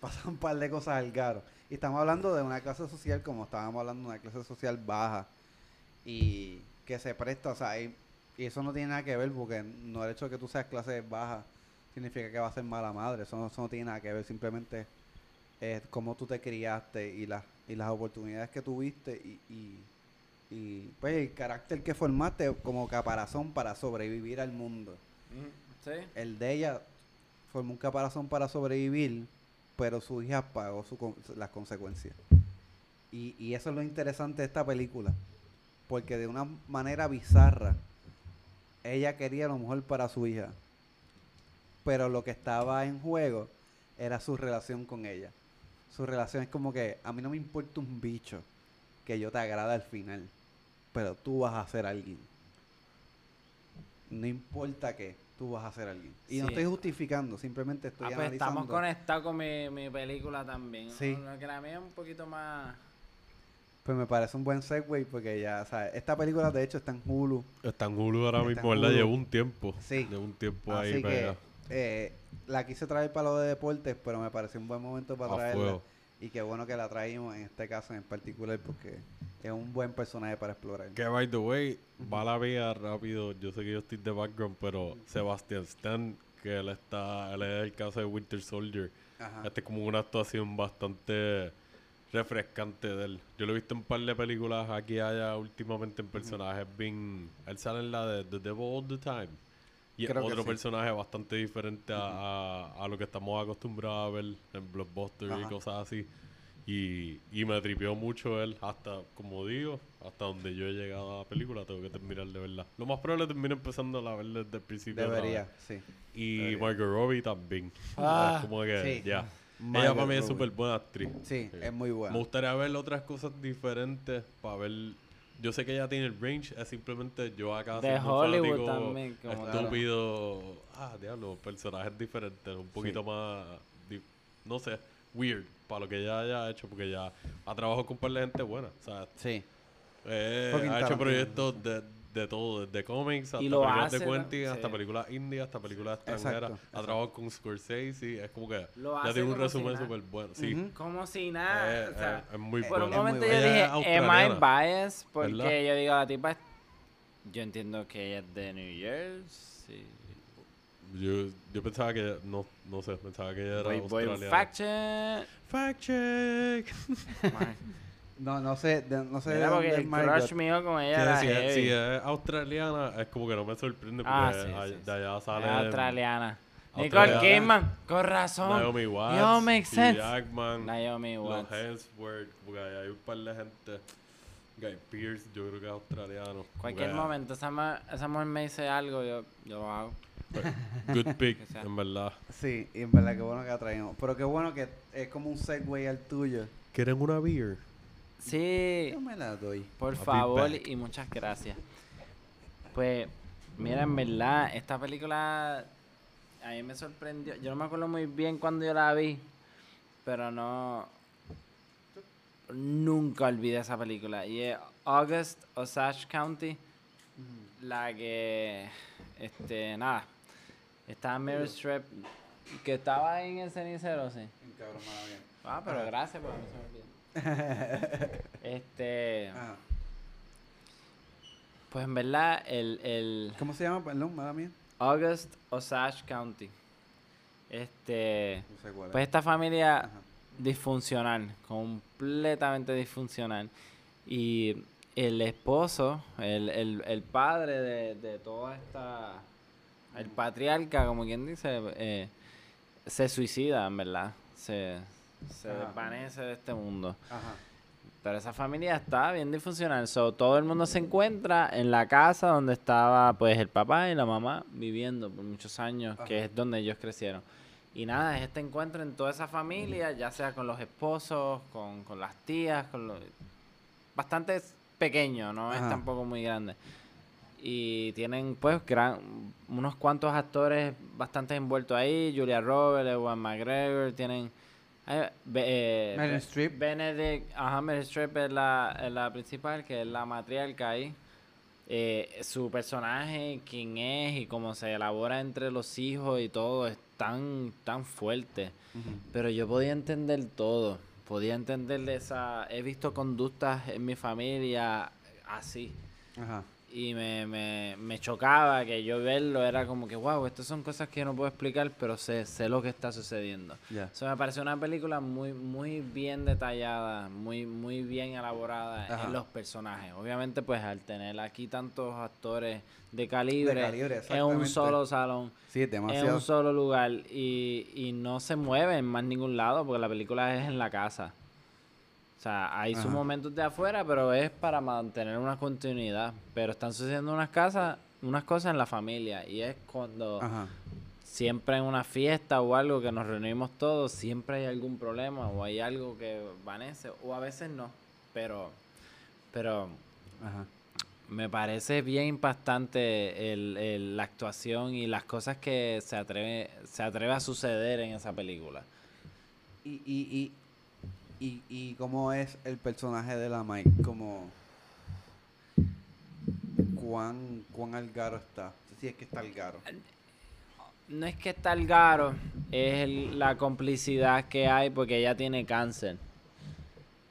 pasan un par de cosas al garo. Y estamos hablando de una clase social, como estábamos hablando de una clase social baja y que se presta, o sea, y, y eso no tiene nada que ver, porque no el hecho de que tú seas clase baja significa que vas a ser mala madre, eso no, eso no tiene nada que ver, simplemente es cómo tú te criaste y las y las oportunidades que tuviste y, y, y, pues el carácter que formaste como caparazón para sobrevivir al mundo. Sí. El de ella formó un caparazón para sobrevivir, pero su hija pagó las consecuencias. Y, y eso es lo interesante de esta película, porque de una manera bizarra, ella quería lo mejor para su hija, pero lo que estaba en juego era su relación con ella. Su relación es como que a mí no me importa un bicho que yo te agrada al final, pero tú vas a ser alguien. No importa qué, tú vas a ser alguien. Y no estoy justificando, simplemente estoy Ah, pues analizando. estamos conectados con mi, mi película también. Sí. Lo que la mía es un poquito más... Pues me parece un buen segue porque ya, o sea, esta película de hecho está en Hulu. Está en Hulu ahora Está mismo, ¿verdad? Lleva un tiempo. Sí. Lleva un tiempo ahí que eh, la quise traer para lo de deportes, pero me pareció un buen momento para A traerla. fuego. Y qué bueno que la traímos en este caso en particular porque es un buen personaje para explorar. Que by the way, va la vía rápido. Yo sé que yo estoy de background, pero Sebastian Stan, que él está, él es el caso de Winter Soldier. Ajá. Este es como una actuación bastante refrescante de él. Yo lo he visto en un par de películas aquí y allá últimamente en personajes bien... Él sale en la de The Devil All the Time. Y Creo que otro sí. personaje bastante diferente a, a- a lo que estamos acostumbrados a ver en Blockbuster y cosas así. Y, y me tripió mucho él, hasta, como digo, hasta donde yo he llegado a la película, tengo que terminar de verla. Lo más probable termine empezando a ver desde el principio. Debería, sí. Y Debería. Margot Robbie también. Ah, es como que, sí. ya. Ella para mí es súper buena actriz. Sí, es muy Me buena. gustaría ver otras cosas diferentes para ver. Yo sé que ella tiene el range, es simplemente yo acá De Hollywood también, como estúpido. Ah, diablo, personajes diferentes, un poquito más, no sé, weird para lo que ella haya hecho, porque ya ha trabajado con un par de gente buena. O sea, Sí. eh, ha hecho proyectos de, de todo, desde cómics hasta películas hace, de ¿no? Quentin, hasta Sí. películas indias, hasta películas extranjeras. Exacto, Ha trabajado con Scorsese, es como que Lo ya tiene un si resumen nada. súper bueno. Sí, Ujú. Como si nada. Eh, o sea, eh, es muy por un buena. momento yo dije, am I biased? Porque ¿verdad? yo digo, la tipa es... Yo entiendo que ella es de New Jersey. Yo, yo pensaba que, no, no sé, pensaba que ella era Voy, voy un australiana. fact check. Fact check. [LAUGHS] [LAUGHS] No, no sé, de- no sé de Mira, porque es el Margot. crush mío con ella era si, es, si es australiana, es como que no me sorprende porque Ah, sí, a- sí, de allá Es sale australiana. Nicole. Kidman, con razón. Naomi Watts, Yo, Hugh sense. Jackman, Naomi los Watts. Hemsworth, porque hay un par de gente. Guy Pierce, yo creo que es australiano. Cualquier Porque, momento, esa, ma- esa mujer me dice algo, yo, yo lo hago. Good [LAUGHS] pick, en verdad. Sí, y en verdad qué bueno que la traímos. Pero qué bueno que es como un segue al tuyo. ¿Quieren una beer? Sí, Yo me la doy. por I'll favor y muchas gracias. Pues, mira, en verdad, esta película a mí me sorprendió. Yo no me acuerdo muy bien cuando yo la vi, pero no. Nunca olvidé esa película. Y es August Osage County, la que. Este, nada. Estaba Meryl Streep, que estaba ahí en el cenicero, sí. Cabrón, mala mía. Ah, pero gracias, no se me olvidó. Este. Ajá. Pues en verdad, el, el ¿Cómo se llama? Perdón, mala mía. August Osage County. Este. No sé cuál es. Pues esta familia Ajá. disfuncional, completamente disfuncional. Y el esposo, el, el, el padre de, de toda esta. El patriarca, como quien dice, eh, se suicida, en verdad. Se, se Ajá. desvanece de este mundo. Ajá. Pero esa familia está bien disfuncional. So, todo el mundo se encuentra en la casa donde estaba pues el papá y la mamá viviendo por muchos años, que es donde ellos crecieron. Y nada, es este encuentro en toda esa familia, ya sea con los esposos, con, con las tías, con los... Bastante pequeño, no es tampoco muy grande. Y tienen pues gran, unos cuantos actores bastante envueltos ahí, Julia Roberts, Ewan McGregor, tienen... eh, eh, Meryl Streep. Benedict, ajá, Meryl Streep es la, es la principal, que es la matriarca ahí. Eh, su personaje, quién es y cómo se elabora entre los hijos y todo es tan, tan fuerte. Pero yo podía entender todo. Podía entender esa... He visto conductas en mi familia así. Ajá. Y me, me, me chocaba que yo verlo era como que, wow, estas son cosas que yo no puedo explicar, pero sé, sé lo que está sucediendo. Ya. Eso me pareció una película muy, muy bien detallada, muy, muy bien elaborada Ajá. en los personajes. Obviamente, pues al tener aquí tantos actores de calibre, calibre, en un solo salón, Sí, en un solo lugar y, y no se mueve en más ningún lado porque la película es en la casa. O sea, hay sus Ajá. momentos de afuera, pero es para mantener una continuidad. Pero están sucediendo unas casas, unas cosas en la familia. Y es cuando Ajá. siempre en una fiesta o algo que nos reunimos todos, siempre hay algún problema o hay algo que vanece, o a veces no. Pero, pero Ajá. me parece bien impactante el, el- la actuación y las cosas que se atreve, se atreve a suceder en esa película. Y, y, y, y, cómo es el personaje de la Mike, como cuán, cuán algaro está. Si es que está algaro. No es que está el garo, es el- la complicidad que hay porque ella tiene cáncer.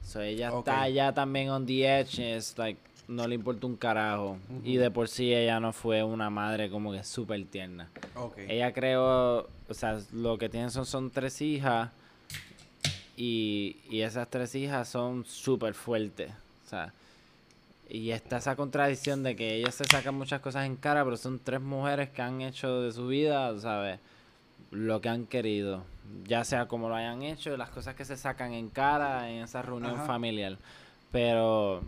So, ella está ya también on the edge, es like, no le importa un carajo. Y de por sí ella no fue una madre como que súper tierna. Ok. Ella creó, o sea, lo que tiene son, son tres hijas y, y esas tres hijas son súper fuertes. O sea, y está esa contradicción de que ellas se sacan muchas cosas en cara, pero son tres mujeres que han hecho de su vida, ¿sabes? Lo que han querido. Ya sea como lo hayan hecho, las cosas que se sacan en cara en esa reunión Ajá. familiar. Pero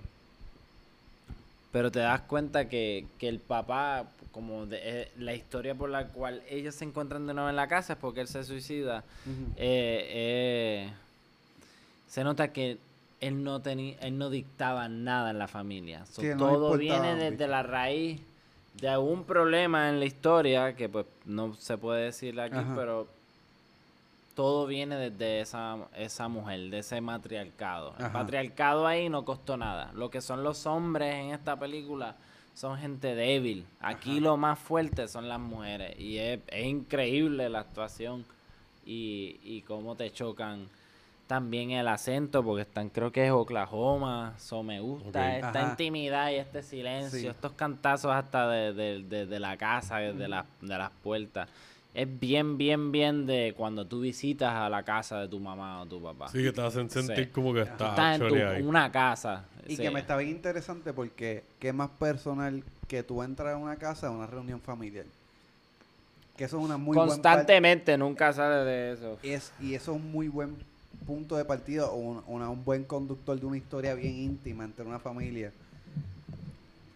pero te das cuenta que, que el papá, como de, eh, la historia por la cual ellos se encuentran de nuevo en la casa es porque él se suicida, eh, eh, se nota que él no tenía, él no dictaba nada en la familia. So, Sí, no le todo viene desde la raíz de algún problema en la historia, que pues no se puede decir aquí, Ajá. pero todo viene desde esa, esa mujer, de ese matriarcado. El patriarcado ahí no costó nada. Lo que son los hombres en esta película son gente débil. Aquí lo más fuerte son las mujeres. Y es, es increíble la actuación y, y cómo te chocan también el acento, porque están, creo que es Oklahoma, so me gusta esta Ajá. intimidad y este silencio, Sí. estos cantazos hasta de, de- de- de la casa, de, las de las puertas. Es bien, bien, bien de cuando tú visitas a la casa de tu mamá o tu papá. Sí, que te hacen sentir Sí. como que está Estás en tu- ahí. una casa. Y sí. que me está bien interesante porque qué más personal que tú entras a una casa a una reunión familiar. Que eso es una muy Constantemente, nunca sale de eso. es, y eso es un muy buen punto de partida o un, una- un buen conductor de una historia bien íntima entre una familia.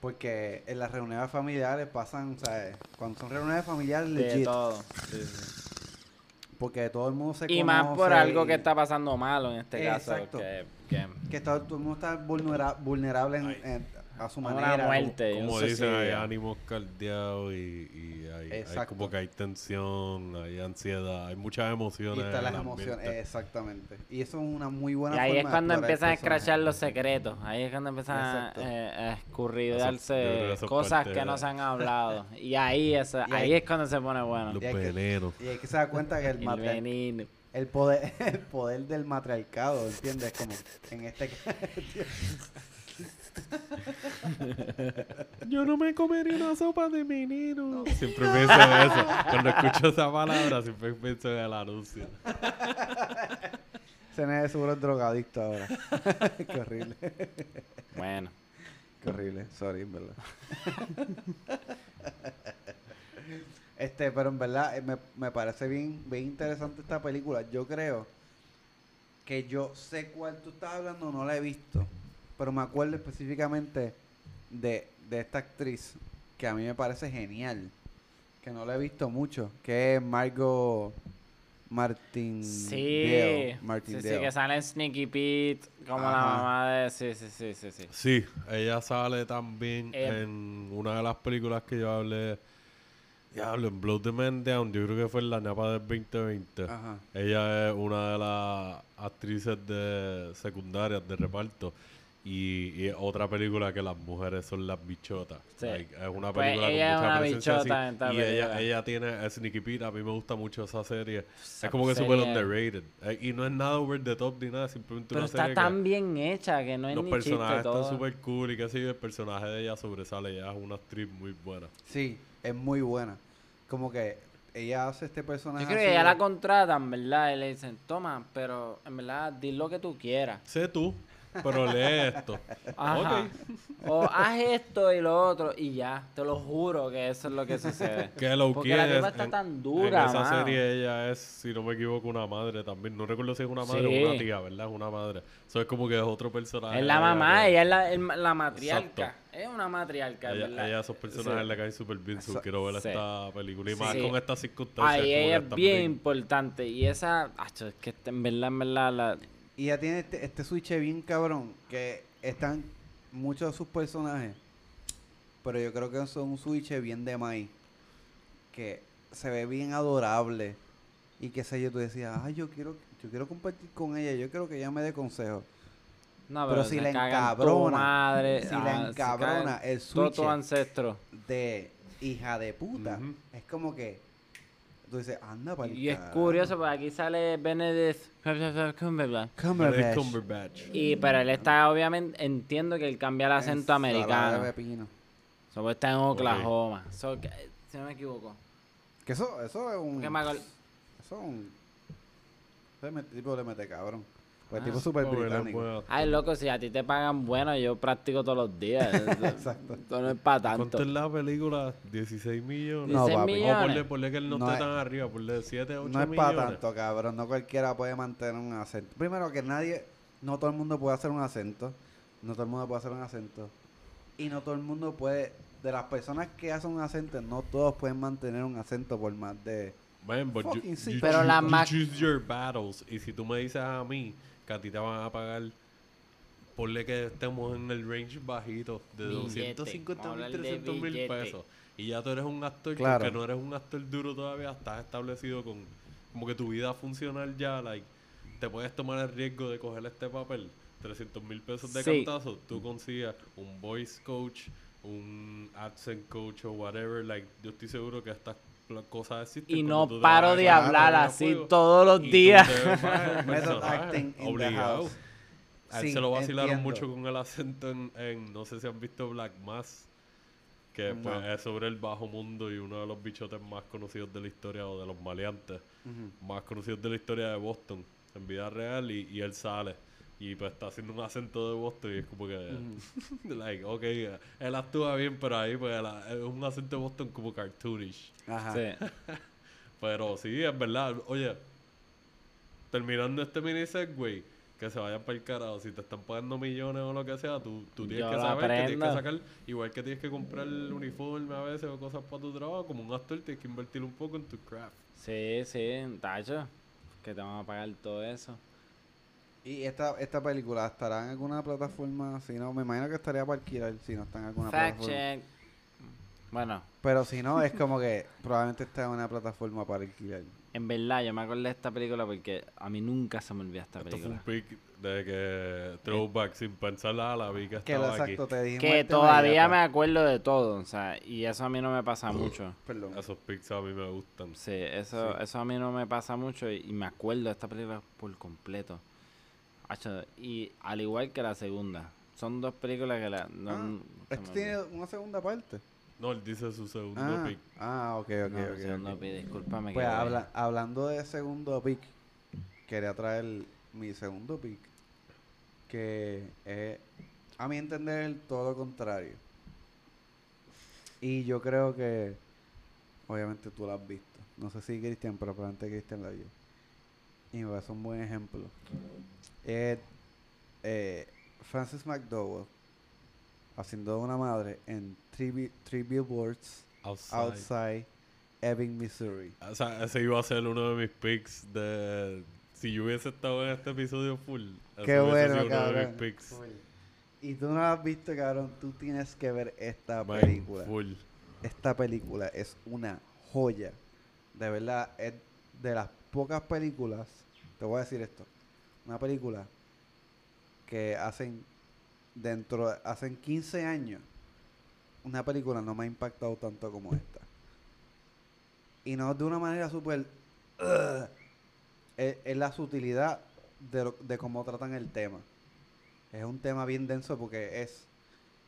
Porque en las reuniones familiares pasan, ¿sabes? Cuando son reuniones familiares, De legit. todo. Sí, sí. Porque todo el mundo se Y más por conoce algo que está pasando malo en este caso. Exacto. Que, que Que todo, todo el mundo está vulnera- vulnerable en- a su una manera. muerte. y un Como dicen, hay ánimos caldeados y, y hay, hay Exacto. como que hay tensión, hay ansiedad, hay muchas Y emociones. están en las emociones, exactamente. Y eso es una muy buena Y ahí forma es cuando empiezan a escrachar los secretos. Ahí es cuando empiezan a, eh, a escurridarse eso cosas parte que no se han hablado. [LAUGHS] Y ahí, eso, Y ahí, ahí- es cuando se pone bueno. Los Y hay que- venenos. Y hay que se da cuenta que el, [LAUGHS] El matri- veneno. el poder [LAUGHS] el poder del matriarcado, ¿entiendes? Como en este [LAUGHS] Yo no me comería una sopa de veneno. Siempre pienso en eso. Cuando escucho esa palabra, siempre pienso en el anuncio. [LAUGHS] se me seguro es drogadicto ahora. [LAUGHS] Qué horrible. Bueno. Qué horrible. Sorry, en verdad. este, pero en verdad eh, me, me parece bien, bien interesante esta película. Yo creo que yo sé cuál tú estás hablando, no la he visto. Pero me acuerdo específicamente de, de esta actriz que a mí me parece genial, que no la he visto mucho, que es Margot Martin Sí, Martin sí, sí, que sale en Sneaky Pete, como la mamá de... Sí, sí, sí, sí, sí. Sí, ella sale también Eh, en una de las películas que yo hablé. Diablo, en Blow the Man Down, yo creo que fue en la Napa del 2020. Ajá. Ella es una de las actrices de secundarias de reparto. Y, y es otra película que las mujeres son las bichotas. Sí. Like, es una Pues película ella es con mucha una presencia bichota así, en esta Y ella, ella tiene Sneaky Pete. A mí me gusta mucho esa serie. Esa es como que súper underrated. Eh, y no es nada over the top ni nada. Simplemente Pero una está serie que- tan bien hecha que no es los ni personajes chiste están súper cool y qué sé el personaje de ella sobresale, ella es una actriz muy buena. Sí, es muy buena. Como que ella hace este personaje Yo creo que de- la contratan, ¿verdad? Y le dicen, toma, pero en verdad, di lo que tú quieras. Sé tú, pero lee esto. Ajá. O haz esto y lo otro y ya. Te lo juro que eso es lo que sucede. [LAUGHS] Que lo Porque la tipa está en- tan dura, En esa mano. serie ella es, si no me equivoco, una madre también. No recuerdo si es una madre Sí. o una tía, ¿verdad? Es una madre. Eso es como que es otro personaje. Es la mamá, ella es la, el- la matriarca. Exacto. Es una matriarca, Ella, ¿verdad? ella esos personajes Sí. le caen súper bien. so quiero ver sí. esta película. Y más Sí. con estas circunstancias. Ay, ella es bien importante. Y esa, acho, es que en verdad, en verdad, la, Y ella tiene este, este switch bien cabrón, que están muchos de sus personajes, pero yo creo que son un switch bien de Mai, que se ve bien adorable. Y que sé yo, tú decías, ay, yo quiero, yo quiero compartir con ella, yo quiero que ella me dé consejos. No, Pero pero, si la encabrona, madre, si ah, la encabrona el switch de hija de puta, es como que tú dices, anda para Y es curioso, porque aquí sale Benedict Cumberbatch. Cumberbatch. Y, pero él está, obviamente, entiendo que él cambia el acento americano. So, pues está en Oklahoma. So, que- si no me equivoco. Que eso, eso es un... Acuerdo- Eso es un... Ese tipo le mete cabrón. Pues Ah, tipo súper Pobre, británico. bueno. Ay, loco, si a ti te pagan bueno, yo practico todos los días. [LAUGHS] Exacto. Esto no es para tanto. ¿Cuánto es la película? 16 millones. No, 16 papi. O millones. ponle, ponle que él no, No esté es- tan arriba, ponle 7, 8 No es millones. para tanto, cabrón. No cualquiera puede mantener un acento. Primero que nadie... No todo el mundo puede hacer un acento. No todo el mundo puede hacer un acento. Y no todo el mundo puede... De las personas que hacen un acento, no todos pueden mantener un acento por más de... Man, but you- you Pero la you ma- choose your battles. Y si tú me dices a mí que a ti te van a pagar, ponle que estemos en el range bajito de Billete. 250 Vamos a mil, hablar de 300 mil pesos. Y ya tú eres un actor Claro. que no eres un actor duro todavía, estás establecido con como que tu vida funcional ya, like, te puedes tomar el riesgo de coger este papel, 300 mil pesos de Sí. cantazo, tú consigas un voice coach, un accent coach o whatever, like, yo estoy seguro que estas pla- cosas existen. Y no paro de hablar así juego todos los días. [LAUGHS] Method acting obligado. A él Sí, se lo vacilaron entiendo. mucho con el acento en, en- no sé si han visto Black Mass, que No. pues es sobre el bajo mundo y uno de los bichotes más conocidos de la historia o de los maleantes más conocidos de la historia de Boston en vida real y, y él sale y pues está haciendo un acento de Boston y es como que [LAUGHS] like ok él actúa bien pero ahí pues es un acento de Boston como cartoonish Ajá. Sí. [LAUGHS] pero sí es verdad oye terminando este mini segway que se vayan para el carajo si te están pagando millones o lo que sea tú, tú tienes Yo que saber que tienes que sacar igual que tienes que comprar el uniforme a veces o cosas para tu trabajo como un actor tienes que invertir un poco en tu craft Sí, sí, tacho. Que te van a pagar todo eso. Y esta, esta película estará en alguna plataforma, si no, me imagino que estaría para alquilar si no está en alguna Fact plataforma. check. Bueno, Pero si no, es como que probablemente está en una plataforma para alquilar. en verdad, yo me acordé de esta película porque a mí nunca se me olvida esta Esto fue película. un pick de que throwback sin pensarla la vi que Que lo estaba aquí. exacto te dijimos Que el tema todavía ya me acuerdo de todo, o sea, y eso a mí no me pasa mucho. Perdón. Esos picks a mí me gustan. Sí, eso, Sí. eso a mí no me pasa mucho y, y me acuerdo de esta película por completo. Y al igual que la segunda. Son dos películas que la... No, Ah, Esto tiene una segunda parte. No, él dice su segundo Ah, pick. ah, ok, ok, No, ok, segundo ok. pi- discúlpame. Pues que habla- hablando de segundo pick, quería traer mi segundo pick, que es, a mi entender, todo lo contrario. Y yo creo que, obviamente tú lo has visto. No sé si Cristian, pero probablemente Cristian la vio. Y me parece un buen ejemplo. Es eh, Frances McDowell haciendo una madre en Three, Three Billboards Outside. Outside Ebbing, Missouri. O sea, ese iba a ser uno de mis picks de... Si yo hubiese estado en este episodio full. Qué bueno, sido uno de cabrón. mis picks. Y tú no has visto, cabrón. Tú tienes que ver esta Man, película. Full. Esta película es una joya. De verdad, es de las pocas películas. Te voy a decir esto. Una película que hacen dentro, hacen 15 años. Una película no me ha impactado tanto como esta. Y no de una manera súper. ugh. es, es la sutilidad de, lo- de cómo tratan el tema. Es un tema bien denso porque es.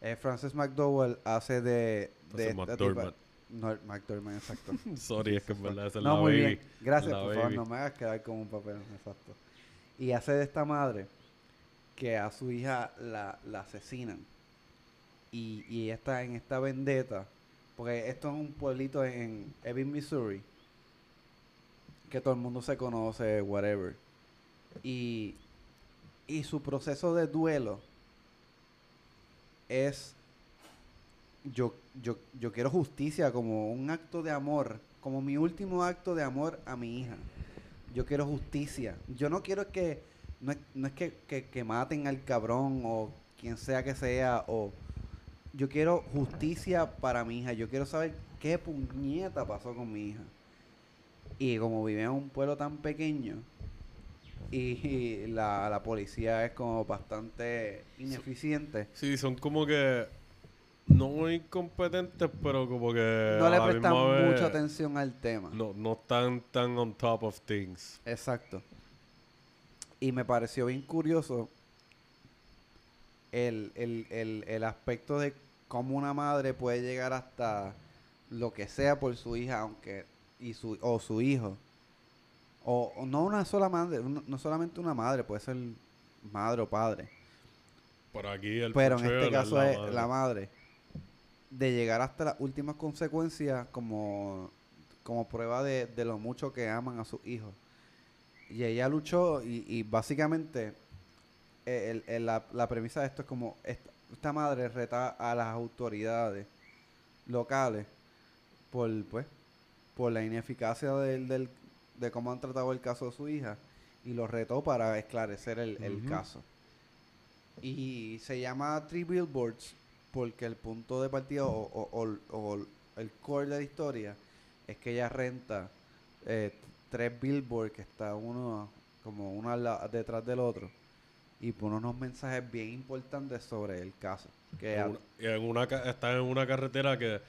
es Frances McDowell hace de. de McDormand. No, McDormand, exacto. [LAUGHS] Sorry, es que en verdad es no, la muy baby. bien. Gracias, La por favor, no me hagas quedar como un papel, exacto. Y hace de esta madre que a su hija la, la asesinan. Y, y está en esta vendetta, porque esto es un pueblito en Ebbing, Missouri, que todo el mundo se conoce, whatever. Y, y su proceso de duelo es yo, yo, yo quiero justicia como un acto de amor, como mi último acto de amor a mi hija. Yo quiero justicia. Yo no quiero que, no es, no es que, que, que maten al cabrón o quien sea que sea, o yo quiero justicia para mi hija. Yo quiero saber qué puñeta pasó con mi hija. Y como vive en un pueblo tan pequeño, y la, la policía es como bastante ineficiente. Sí, son como que no incompetentes, pero como que no le prestan mucha atención al tema. No, no están tan on top of things. Exacto. Y me pareció bien curioso el, el, el, el aspecto de cómo una madre puede llegar hasta lo que sea por su hija, aunque y su o su hijo. O, o no una sola madre, no, no solamente una madre, puede ser madre o padre. Por aquí el Pero en este caso la es madre. la madre. De llegar hasta las últimas consecuencias como, como prueba de, de lo mucho que aman a sus hijos. Y ella luchó y, y básicamente eh, el- el- la, la premisa de esto es como esta, esta madre reta a las autoridades locales por pues por la ineficacia del, del- de cómo han tratado el caso de su hija y lo retó para esclarecer el, caso. Y se llama Three Billboards porque el punto de partida o, o- o- o el core de la historia es que ella renta eh, tres billboards que está uno como uno la- detrás del otro y pone unos mensajes bien importantes sobre el caso. Que En una- en una, está en una carretera que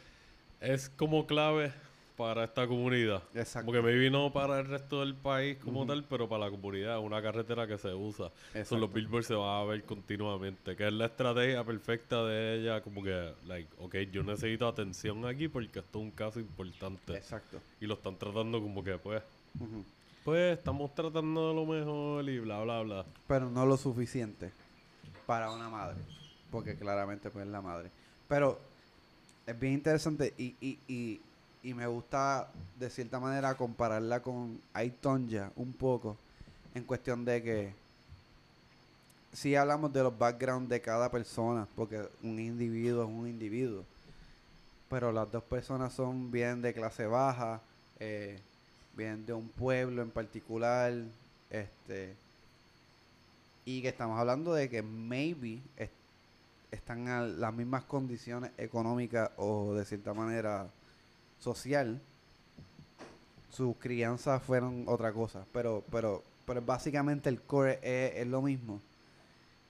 es como clave para esta comunidad. Exacto. Porque maybe no para el resto del país como tal, pero para la comunidad, una carretera que se usa. Son Exacto. los billboards se van a ver continuamente, que es la estrategia perfecta de ella, como que, like, ok, yo necesito atención aquí porque esto es un caso importante. Exacto. Y lo están tratando como que, pues, pues, estamos tratando de lo mejor y bla, bla, bla. pero no lo suficiente para una madre, porque claramente pues es la madre. Pero es bien interesante y, y, y, y me gusta de cierta manera compararla con Aitonja un poco en cuestión de que si hablamos de los backgrounds de cada persona, porque un individuo es un individuo, pero las dos personas son bien de clase baja, eh, vienen de un pueblo en particular, este y que estamos hablando de que maybe es- están a las mismas condiciones económicas o de cierta manera social sus crianzas fueron otra cosa pero pero pero básicamente el core es, es lo mismo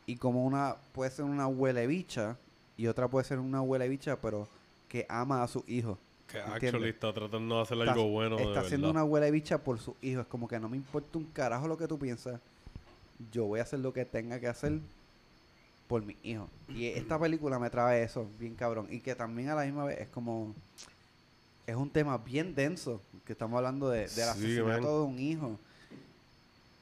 y como una puede ser una huele bicha y otra puede ser una huele bicha pero que ama a sus hijos Que ¿Entiendes? actually está tratando de hacer está, algo bueno está haciendo una huele bicha por sus hijos. Es como que no me importa un carajo lo que tú piensas. Yo voy a hacer lo que tenga que hacer por mis hijos. Y esta película me trae eso, bien cabrón. Y que también a la misma vez es como... Es un tema bien denso, que estamos hablando de, del Sí, asesinato man. de un hijo.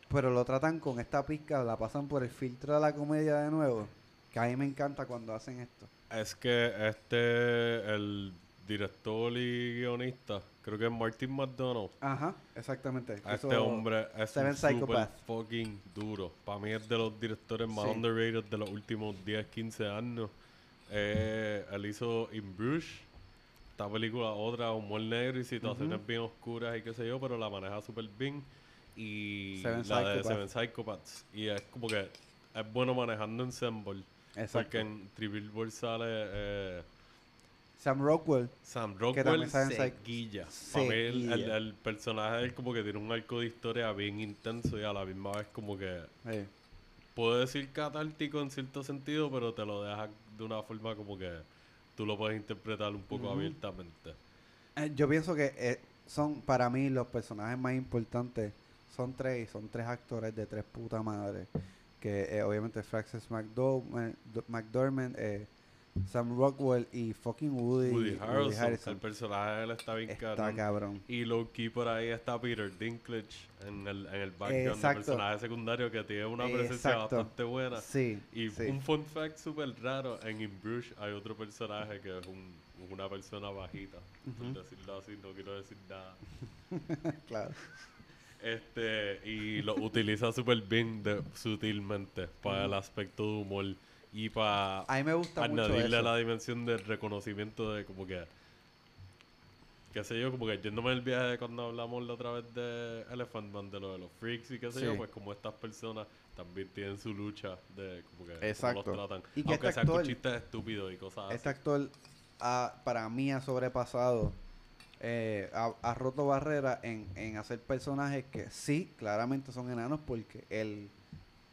Pero lo tratan con esta pizca, la pasan por el filtro de la comedia de nuevo. Que a mí me encanta cuando hacen esto. Es que este, el director y guionista, creo que es Martin McDonald. Ajá, exactamente. Eso- este hombre es un super fucking duro. Para mí es de los directores más Sí. underrated de los últimos 10, 15 años. Eh, él hizo In Bruges. Esta película, otra, humor negro y situaciones bien oscuras y qué sé yo, pero la maneja súper bien. Y Seven la de. Seven Psychopaths. Y es como que es bueno manejando ensemble. Exacto. Porque en Triple sale eh, Sam Rockwell. Sam Rockwell se guilla. Para el, el- el personaje él como que tiene un arco de historia bien intenso y a la misma vez como que eh, puedo decir catártico en cierto sentido, pero te lo deja de una forma como que tú lo puedes interpretar un poco abiertamente. Eh, Yo pienso que eh, son, para mí, los personajes más importantes. Son tres, y son tres actores de tres puta madres. Que eh, obviamente Francis McDormand, McDormand eh, Sam Rockwell y fucking Woody, Woody Woody Harrelson, el personaje de él está bien Está cabrón. cabrón. Y low key por ahí está Peter Dinklage en el, en el background Exacto. personaje secundario que tiene una presencia Exacto. bastante buena. Sí, Y sí. un fun fact súper raro, en In Bruges hay otro personaje que es un, una persona bajita, por decirlo así, no quiero decir nada. [LAUGHS] claro. Este, y lo utiliza súper bien de- sutilmente para el aspecto de humor y para A mí me gusta mucho añadirle eso. la dimensión del reconocimiento de como que qué sé yo, como que yéndome el viaje de cuando hablamos la otra vez de Elephant Man, de lo de los freaks y qué sé yo, pues como estas personas también tienen su lucha de como que Exacto. cómo los tratan. Y que Aunque este sean con actor- chistes estúpidos y cosas Este así. actor, ha- para mí, ha sobrepasado, eh, ha, ha roto barreras en, en hacer personajes que sí, claramente son enanos porque él,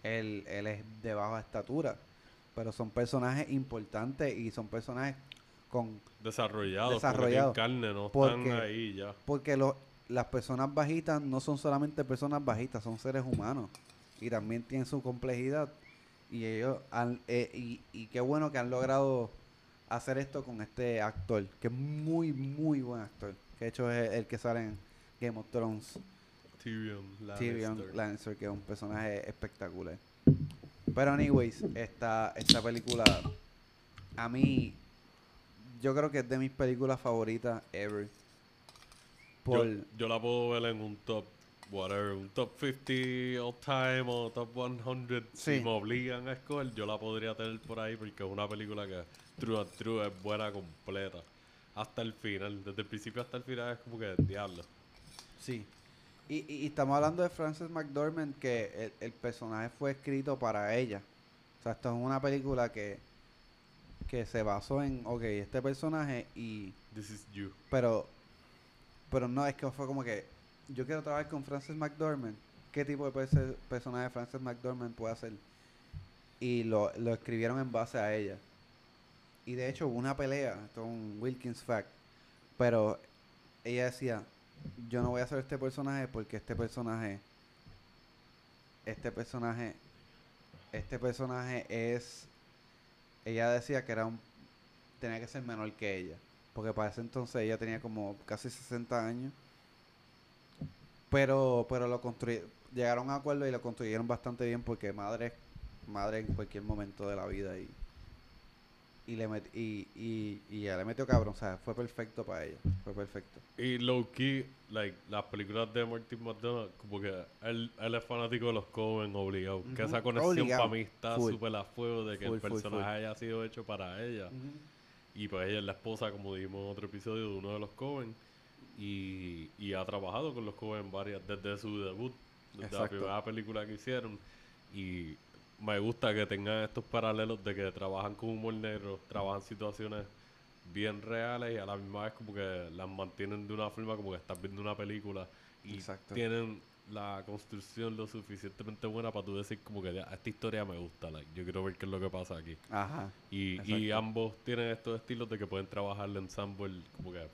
él, él es de baja estatura. Pero son personajes importantes y son personajes con... Desarrollados, Desarrollados. carne, no Porque- están ahí ya. Porque lo- las personas bajitas no son solamente personas bajitas, son seres humanos. Y también tienen su complejidad. Y ellos han, eh, y, y qué bueno que han logrado hacer esto con este actor, que es muy, muy buen actor. Que de hecho es el, que sale en Game of Thrones, Tyrion Tyrion Lannister. Lannister, que es un personaje espectacular. Pero anyways, esta, esta película a mí yo creo que es de mis películas favoritas ever. Por, Yo, yo la puedo ver en un top, whatever, un top 50 all time o top 100. Sí. Si me obligan a escoger, yo la podría tener por ahí porque es una película que, true and true, es buena completa. Hasta el final, desde el principio hasta el final es como que diablo. Sí. Y, y- y estamos hablando de Frances McDormand, que el, el personaje fue escrito para ella. O sea, esto es una película que, que se basó en, ok, este personaje y... This is you. Pero, pero no, es que fue como que yo quiero trabajar con Frances McDormand. ¿Qué tipo de perse- personaje Frances McDormand puede hacer? Y lo, lo escribieron en base a ella. Y de hecho hubo una pelea, esto es un Wilkins fact. Pero ella decía, yo no voy a hacer este personaje porque este personaje, este personaje, este personaje es, ella decía que era un, tenía que ser menor que ella. Porque para ese entonces ella tenía como casi 60 años. Pero, pero lo construyeron, llegaron a acuerdo y lo construyeron bastante bien porque madre, madre en cualquier momento de la vida y y le met- y, y, y ella le metió cabrón, o sea, fue perfecto para ella, fue perfecto. Y low key, like, las películas de Martin McDonald, como que él, él es fanático de los Coen obligado. Que esa conexión para mí está súper a fuego de que Full, el personaje full. haya sido hecho para ella. Y pues ella es la esposa, como dijimos en otro episodio, de uno de los Coen. Y, y ha trabajado con los Coen varias, desde su debut, desde la primera película que hicieron. Y me gusta que tengan estos paralelos de que trabajan con humor negro, trabajan situaciones bien reales y a la misma vez como que las mantienen de una forma como que estás viendo una película y Exacto. tienen la construcción lo suficientemente buena para tú decir como que "Ya, esta historia me gusta, like, yo quiero ver qué es lo que pasa aquí. Ajá. Y, y ambos tienen estos estilos de que pueden trabajar en ensemble, como que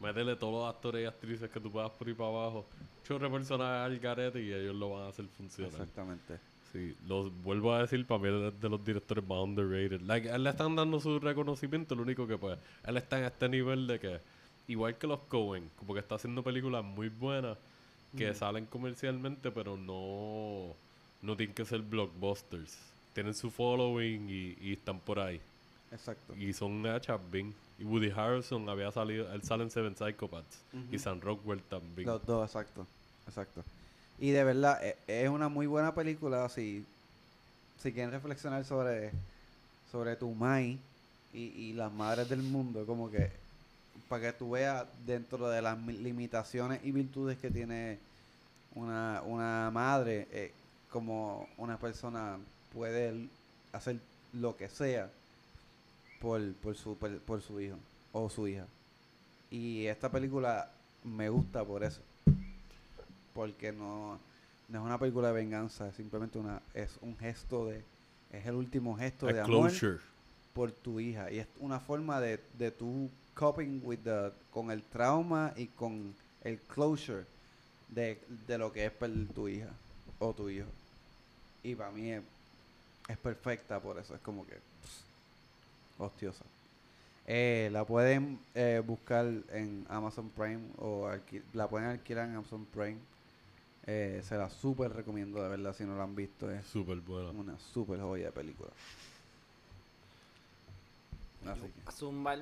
métele todos los actores y actrices que tú puedas por ahí para abajo, chorre personajes al garete y ellos lo van a hacer funcionar. Exactamente. Sí, los vuelvo a decir, para mí es de los directores más underrated. Like, él le están dando su reconocimiento, lo único que pues, él está en este nivel de que, igual que los Cohen, como que está haciendo películas muy buenas que salen comercialmente, pero no, no tienen que ser blockbusters. Tienen su following y, y están por ahí. Exacto. Y son hechas bien. Y Woody Harrelson había salido, él sale en Seven Psychopaths. Y. Sam Rockwell también. Los dos, exacto. Exacto. Y de verdad, e- es una muy buena película si, si quieren reflexionar sobre, sobre tu mai y, y las madres del mundo, como que para que tú veas dentro de las mi- limitaciones y virtudes que tiene una, una madre, eh, como una persona puede hacer lo que sea por, por, su, por su hijo o su hija. Y esta película me gusta por eso. Porque no, no es una película de venganza, es simplemente una, es un gesto de, es el último gesto de amor por tu hija. Y es una forma de, de tu coping with the, con el trauma y con el closure de, de lo que es perder tu hija o tu hijo. Y para mí es, es perfecta por eso. Es como que pss, hostiosa. Eh, la pueden eh, buscar en Amazon Prime o la pueden alquilar en Amazon Prime. Eh, se la súper recomiendo de verdad si no la han visto. Es Súper buena. una súper joya de película. Así que, Zumbar.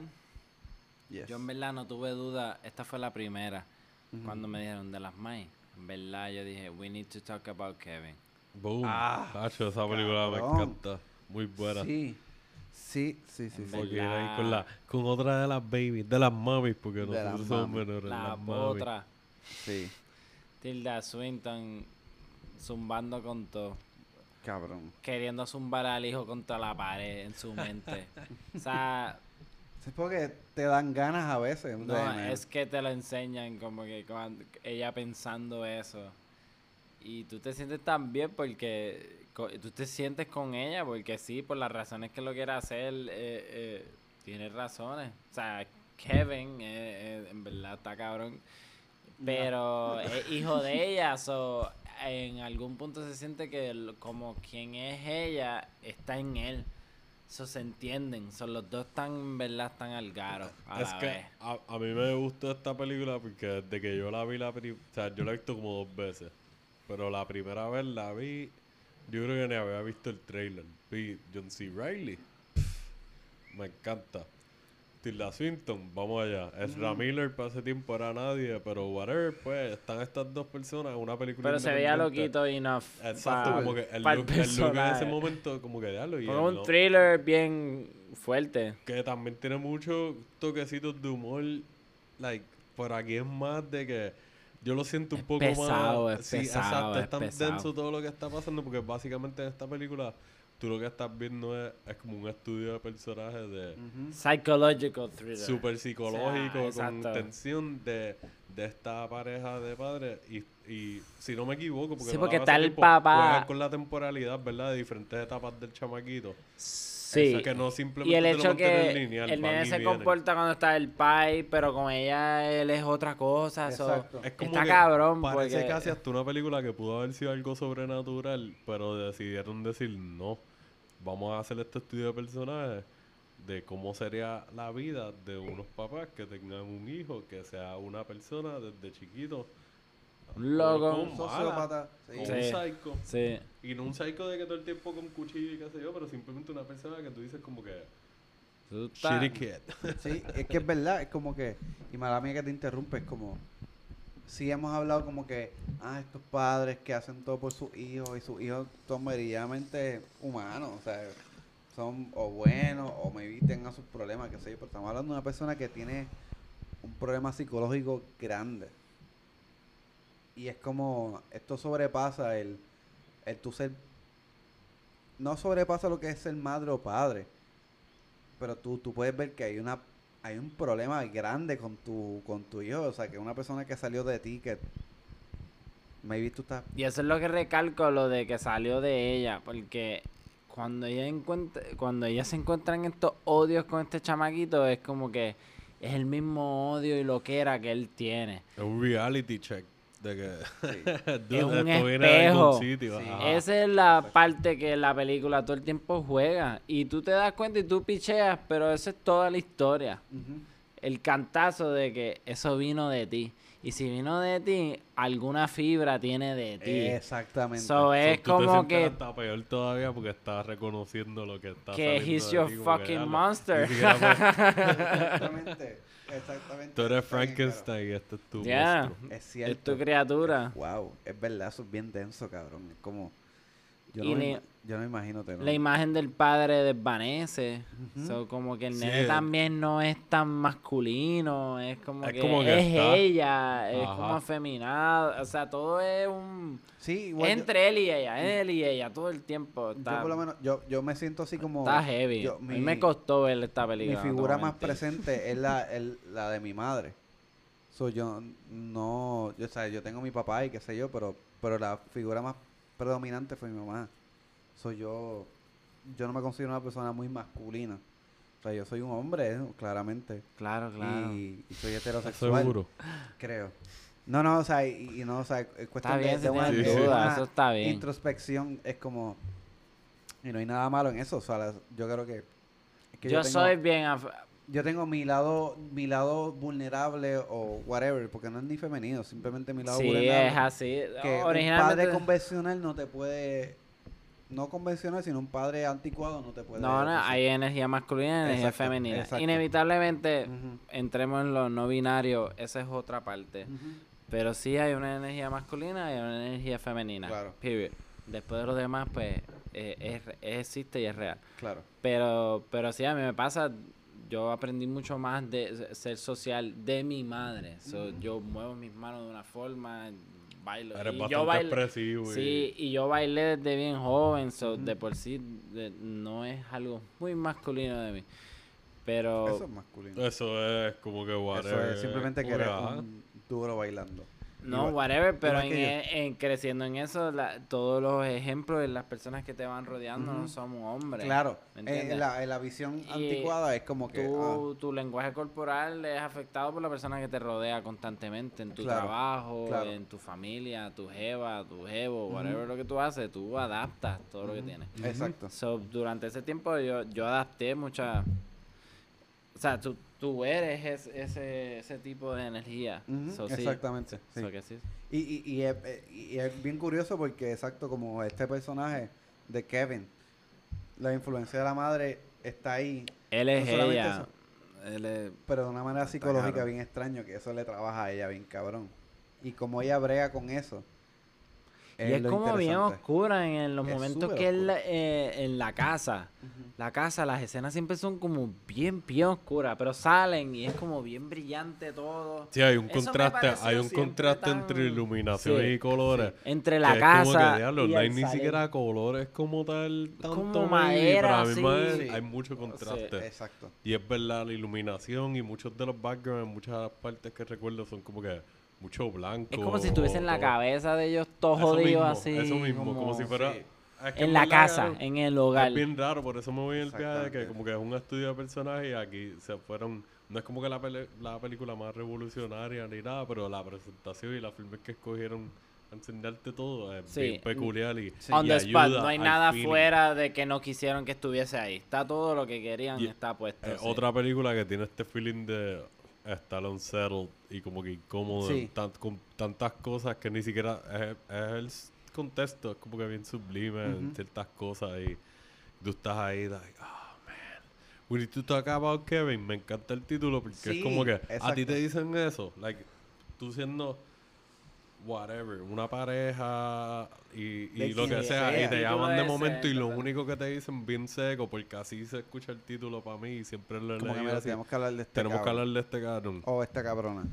yes. Yo en verdad no tuve duda. Esta fue la primera. Cuando me dijeron de las May. En verdad yo dije, we need to talk about Kevin. Boom. Ah, Tacho, esa película me encanta. Muy buena. Sí, sí, sí, sí. sí. Porque ahí con, la, con otra de las babies, de las mamis, porque De nosotros las somos menores. La las mamis. otra, Sí, Tilda Swinton, zumbando con todo. cabrón. Queriendo zumbar al hijo contra la pared en su mente. o sea, Es porque te dan ganas a veces. no, es que te lo enseñan como que cuando ella pensando eso. Y tú te sientes tan bien porque tú te sientes con ella porque sí, por las razones que lo quiere hacer, eh, eh, tiene razones. O sea, Kevin eh, eh, en verdad está cabrón. Pero es hijo de ella, so, en algún punto se siente que como quien es ella está en él. Eso se entienden, son los dos en verdad están al garo a Es la que vez. a, a mí me gustó esta película porque desde que yo la vi la o sea, yo la he visto como dos veces, pero la primera vez la vi, yo creo que ni había visto el trailer. Vi John C. Riley, me encanta. Tilda Swinton, vamos allá. Ezra Miller para ese tiempo era nadie, pero whatever, pues están estas dos personas en una película Pero se veía loquito enough. Exacto, pa- como que el look, el look en ese momento, como que diablo. Y Fue él un no- thriller bien fuerte. que también tiene muchos toquecitos de humor. Like, por aquí es más de que yo lo siento un Es poco pesado, más. es sí, pesado, exacto, es es tan pesado. denso todo lo que está pasando porque básicamente en esta película tú lo que estás viendo es, es como un estudio de personajes de Ujú. Psychological thriller. súper psicológico, O sea, con tensión de, de esta pareja de padres. Y, y si no me equivoco, porque, Sí, no porque está el tiempo, papá- con la temporalidad, ¿verdad? De diferentes etapas del chamaquito. Sí. Eso, que no y simplemente el te lo hecho que lineal, el nene y se vienen. comporta cuando está el pai, pero con ella él es otra cosa. so, Exacto. Es como está que cabrón Parece porque casi hasta una película que pudo haber sido algo sobrenatural, pero decidieron decir no. Vamos a hacer este estudio de personajes de cómo sería la vida de unos papás que tengan un hijo que sea una persona desde chiquito. Un loco. Un sociópata. sí. un psycho. Sí. Y no un psycho de que todo el tiempo con cuchillo y qué sé yo, pero simplemente una persona que tú dices como que shitty kid. Sí, es que es verdad, es como que, y mala mía que te interrumpe, es como, sí hemos hablado como que, ah, estos padres que hacen todo por sus hijos y sus hijos son meridianamente humanos, o sea, son o buenos o maybe tengan sus problemas, qué sé yo, pero estamos hablando de una persona que tiene un problema psicológico grande. Y es como, esto sobrepasa el, el tu ser, no sobrepasa lo que es ser madre o padre, pero tú, tú puedes ver que hay una hay un problema grande con tu con tu hijo, o sea, que una persona que salió de ti que maybe tú estás Y eso es lo que recalco, lo de que salió de ella, porque cuando ella encuentra, cuando ella se encuentra en estos odios con este chamaquito, es como que es el mismo odio y lo que era que él tiene. Es un reality check de que sí, [LAUGHS] Dude, un espejo. sitio. Sí. ajá. Esa es la parte que la película todo el tiempo juega. Y tú te das cuenta y tú picheas, pero esa es toda la historia. El cantazo de que eso vino de ti. Y si vino de ti, alguna fibra tiene de ti. Exactamente. So, es tú te como que hasta peor todavía porque estás reconociendo lo que está Que he's de your fucking "Diablo, monster". [LAUGHS] ni siquiera puedes- [LAUGHS] exactamente. Exactamente. Tú eres Frankenstein y este es tu Yeah. monstruo. claro. Es es cierto. tu criatura. Wow, es verdad, eso es bien denso, cabrón. Es como. Yo, Y no, me, ni- ima- yo no me imagino tener. La imagen del padre desvanece. So, como que el Sí, nene también no es tan masculino. Es como Es que como que es está- ella. Es Ajá. como afeminado. O sea, todo es un. Sí, igual. yo- entre él y ella. Él y ella. Todo el tiempo. yo, Está, por lo menos, yo, yo me siento así como. está heavy. yo- a mí me costó ver esta Mi película. te figura más mentir. presente [LAUGHS] es la, el- la de mi madre. So, yo no, yo, o sea, yo tengo mi papá y qué sé yo, pero, pero la figura más predominante fue mi mamá. So, yo, yo no me considero una persona muy masculina. O sea, yo soy un hombre, eh, claramente. Claro, claro. Y, y soy heterosexual. ¿Estás seguro? Creo. No, no, o sea, y, y no, o sea, es cuestión bien de, una, una eso está bien. introspección. Es como, y no hay nada malo en eso. O sea, yo creo que, es que yo tengo- soy bien. af- yo tengo mi lado, mi lado vulnerable o whatever, porque no es ni femenino, simplemente mi lado Sí, vulnerable. es así. Que un padre convencional no te puede, no convencional, sino un padre anticuado no te puede. No, no, hay energía masculina y energía Exacto, femenina. exacto. Inevitablemente, entremos en lo no binario, esa es otra parte. Pero sí hay una energía masculina y una energía femenina. Claro. Period. Después de los demás, pues, eh, es, existe y es real. Claro. Pero, pero sí, a mí me pasa, yo aprendí mucho más de ser social de mi madre. So, Yo muevo mis manos de una forma, bailo. Eres y bastante yo bailo, expresivo. y- Sí, y yo bailé desde bien joven, so de por sí de- no es algo muy masculino de mí. Pero Eso es masculino. Eso es como que Eso es simplemente que eres un duro bailando. No, Igual- whatever, pero en, e- en creciendo en eso, la- todos los ejemplos de las personas que te van rodeando no Ujú. somos hombres. Claro, ¿me en, la, en la visión Y anticuada es como que... Tu, ah, tu lenguaje corporal es afectado por la persona que te rodea constantemente en tu Claro, trabajo, claro. en tu familia, tu jeva, tu jevo, whatever lo que tú haces, tú adaptas todo lo que tienes. Exacto. So, durante ese tiempo yo, yo adapté mucha... O sea, tú, tú eres es- ese, ese tipo de energía. So, exactamente. sí. So que sí. Y, y, y, es, eh, y es bien curioso porque, exacto, como este personaje de Kevin, la influencia de la madre está ahí, Él es No ella. eso. Él es... pero de una manera psicológica cabrón. bien extraño, que eso le trabaja a ella bien cabrón. Y como ella brega con eso. Y es como bien oscura en, en los Es momentos que él eh, en la casa. La casa, las escenas siempre son como bien, bien oscuras, pero salen y es como bien brillante todo. Sí, hay un Eso contraste, hay un contraste tan- entre iluminación Sí, y colores. Entre que la es como que, casa diablo, y al ni siquiera colores como tal. Tanto Como madera, pero a la misma sí. hay mucho contraste. Exacto. Y es verdad, la iluminación y muchos de los backgrounds, muchas partes que recuerdo son como que mucho blanco. Es como si estuviese en la cabeza de ellos todos jodidos mismo, así. Eso mismo, como, si fuera. sí. es que En la casa, en el hogar. Es bien raro, por eso me voy en el viaje, que Exactamente. como que es un estudio de personajes y aquí se fueron... No es como que la, pele- la película más revolucionaria ni nada, pero la presentación y la filmes que escogieron a enseñarte todo es Sí. bien peculiar y, On y the spot, ayuda no hay nada feeling. fuera de que no quisieron que estuviese ahí. Está todo lo que querían, Y- está puesto. Eh, sí. Otra película que tiene este feeling de estar unsettled y como que incómodo Sí. tan- con tantas cosas que ni siquiera es, es el contexto, es como que bien sublime en ciertas cosas y tú estás ahí, like, oh man. We need to talk about Kevin. Me encanta el título porque Sí, es como que a ti te dicen eso, like, tú siendo whatever, una pareja y, y lo que sea, sea. y te llaman de momento ese, y lo ¿verdad? único que te dicen bien seco, porque así se escucha el título para mí y siempre lo que así. tenemos que hablar de este Tenemos que cabrón. hablar de este cabrón. O esta cabrona.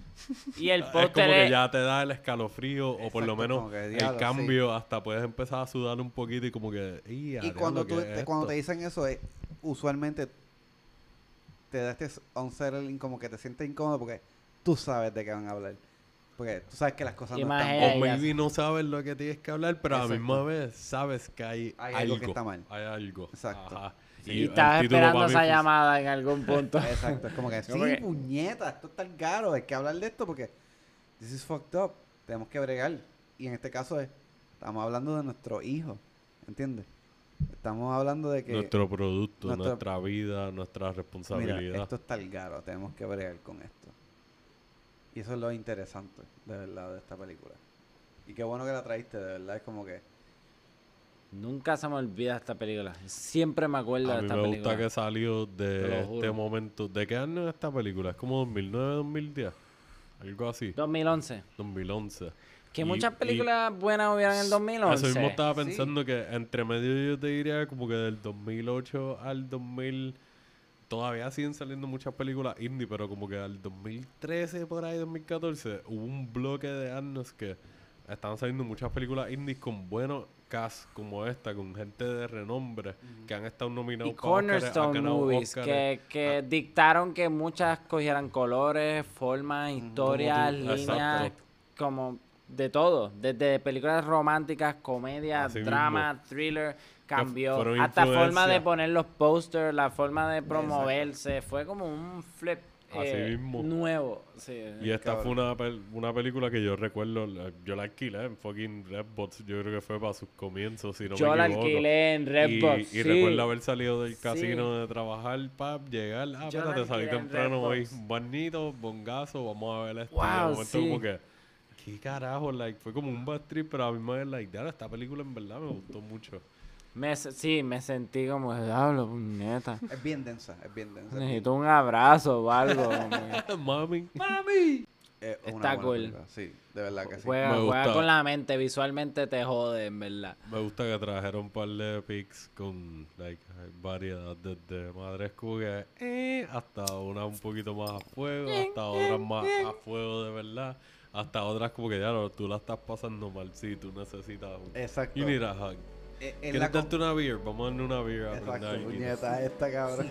Y el [LAUGHS] Es como póster que ya te da el escalofrío o por lo menos que, el sí. cambio, hasta puedes empezar a sudar un poquito y como que... "Ey, a Y cuando, tú, ¿qué te, es cuando te esto?". dicen eso, es, usualmente te da este unsettling, como que te sientes incómodo porque tú sabes de qué van a hablar. Porque tú sabes que las cosas Y no están O maybe no sabes lo que tienes que hablar, pero a la misma vez sabes que hay, Hay algo. algo que está mal. Hay algo. Exacto. Ajá. Y estás esperando esa llamada en algún punto. [LAUGHS] Exacto, es como que, sí, Como que- puñeta, esto está caro, hay que hablar de esto porque this is fucked up, tenemos que bregar. Y en este caso es, estamos hablando de nuestro hijo, ¿entiendes? Estamos hablando de que, Nuestro producto, nuestro- nuestra vida, nuestra mira, responsabilidad. esto está caro, tenemos que bregar con esto. Y eso es lo interesante, de verdad, de esta película. Y qué bueno que la traíste, de verdad, es como que... Nunca se me olvida esta película. Siempre me acuerdo A de esta me película. gusta que salió de este momento. ¿De qué año es esta película? Es como 2009, 2010. Algo así. 2011. 2011. Que Y- muchas películas buenas hubieran en el 2011. Eso mismo estaba Sí. pensando que entre medio yo te diría como que del 2008 al 2000 todavía siguen saliendo muchas películas indie, pero como que al 2013 por ahí 2014 hubo un bloque de años que estaban saliendo muchas películas indies con buenos cast como esta, con gente de renombre que han estado nominados y para Cornerstone ganado Movies, Oscars. que, que dictaron que muchas cogieran colores, formas, historias, Como tú- líneas, como de todo. Desde películas románticas, comedias, Así drama, thriller, cambió. Hasta forma de poner los posters, la forma de promoverse. Fue como un flip eh, nuevo. Sí. Y esta Cabrón. fue una, pel- una película que yo recuerdo, la- yo la alquilé en fucking Redbox, yo creo que fue para sus comienzos, si no Yo me la equivoco. alquilé en Redbox. Y, y sí. recuerdo haber salido del Sí. casino de trabajar, pap, llegar, ah, espérate, salí temprano hoy, bonito, bongazo, vamos a ver esto. Wow, y de momento como que, qué carajo, like, fue como un bad trip, pero a mí me like, "Diablo, esta película en verdad me gustó mucho. Me, sí, me sentí como, diablo, puñeta. Es bien densa, es bien densa. Necesito un abrazo o algo. [LAUGHS] Mami. es una Está cool. película, Sí, de verdad que sí. Juega, Me juega gusta. con la mente, visualmente te jode, en verdad. Me gusta que trajeron un par de pics con like, variedad desde madres que eh, hasta una un poquito más a fuego, hasta otras más a fuego de verdad, hasta otras como que ya no, tú la estás pasando mal, sí, tú necesitas un... Exacto. You need a hug. Eh, ¿Quieres darte una beer? Vamos a darle una beer a Exacto, puñeta, esta cabrón.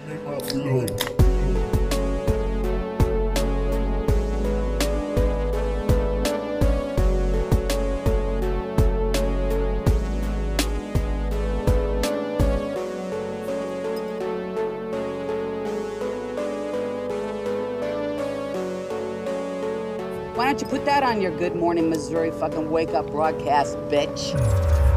You put that on your Good Morning Missouri fucking wake up broadcast, bitch?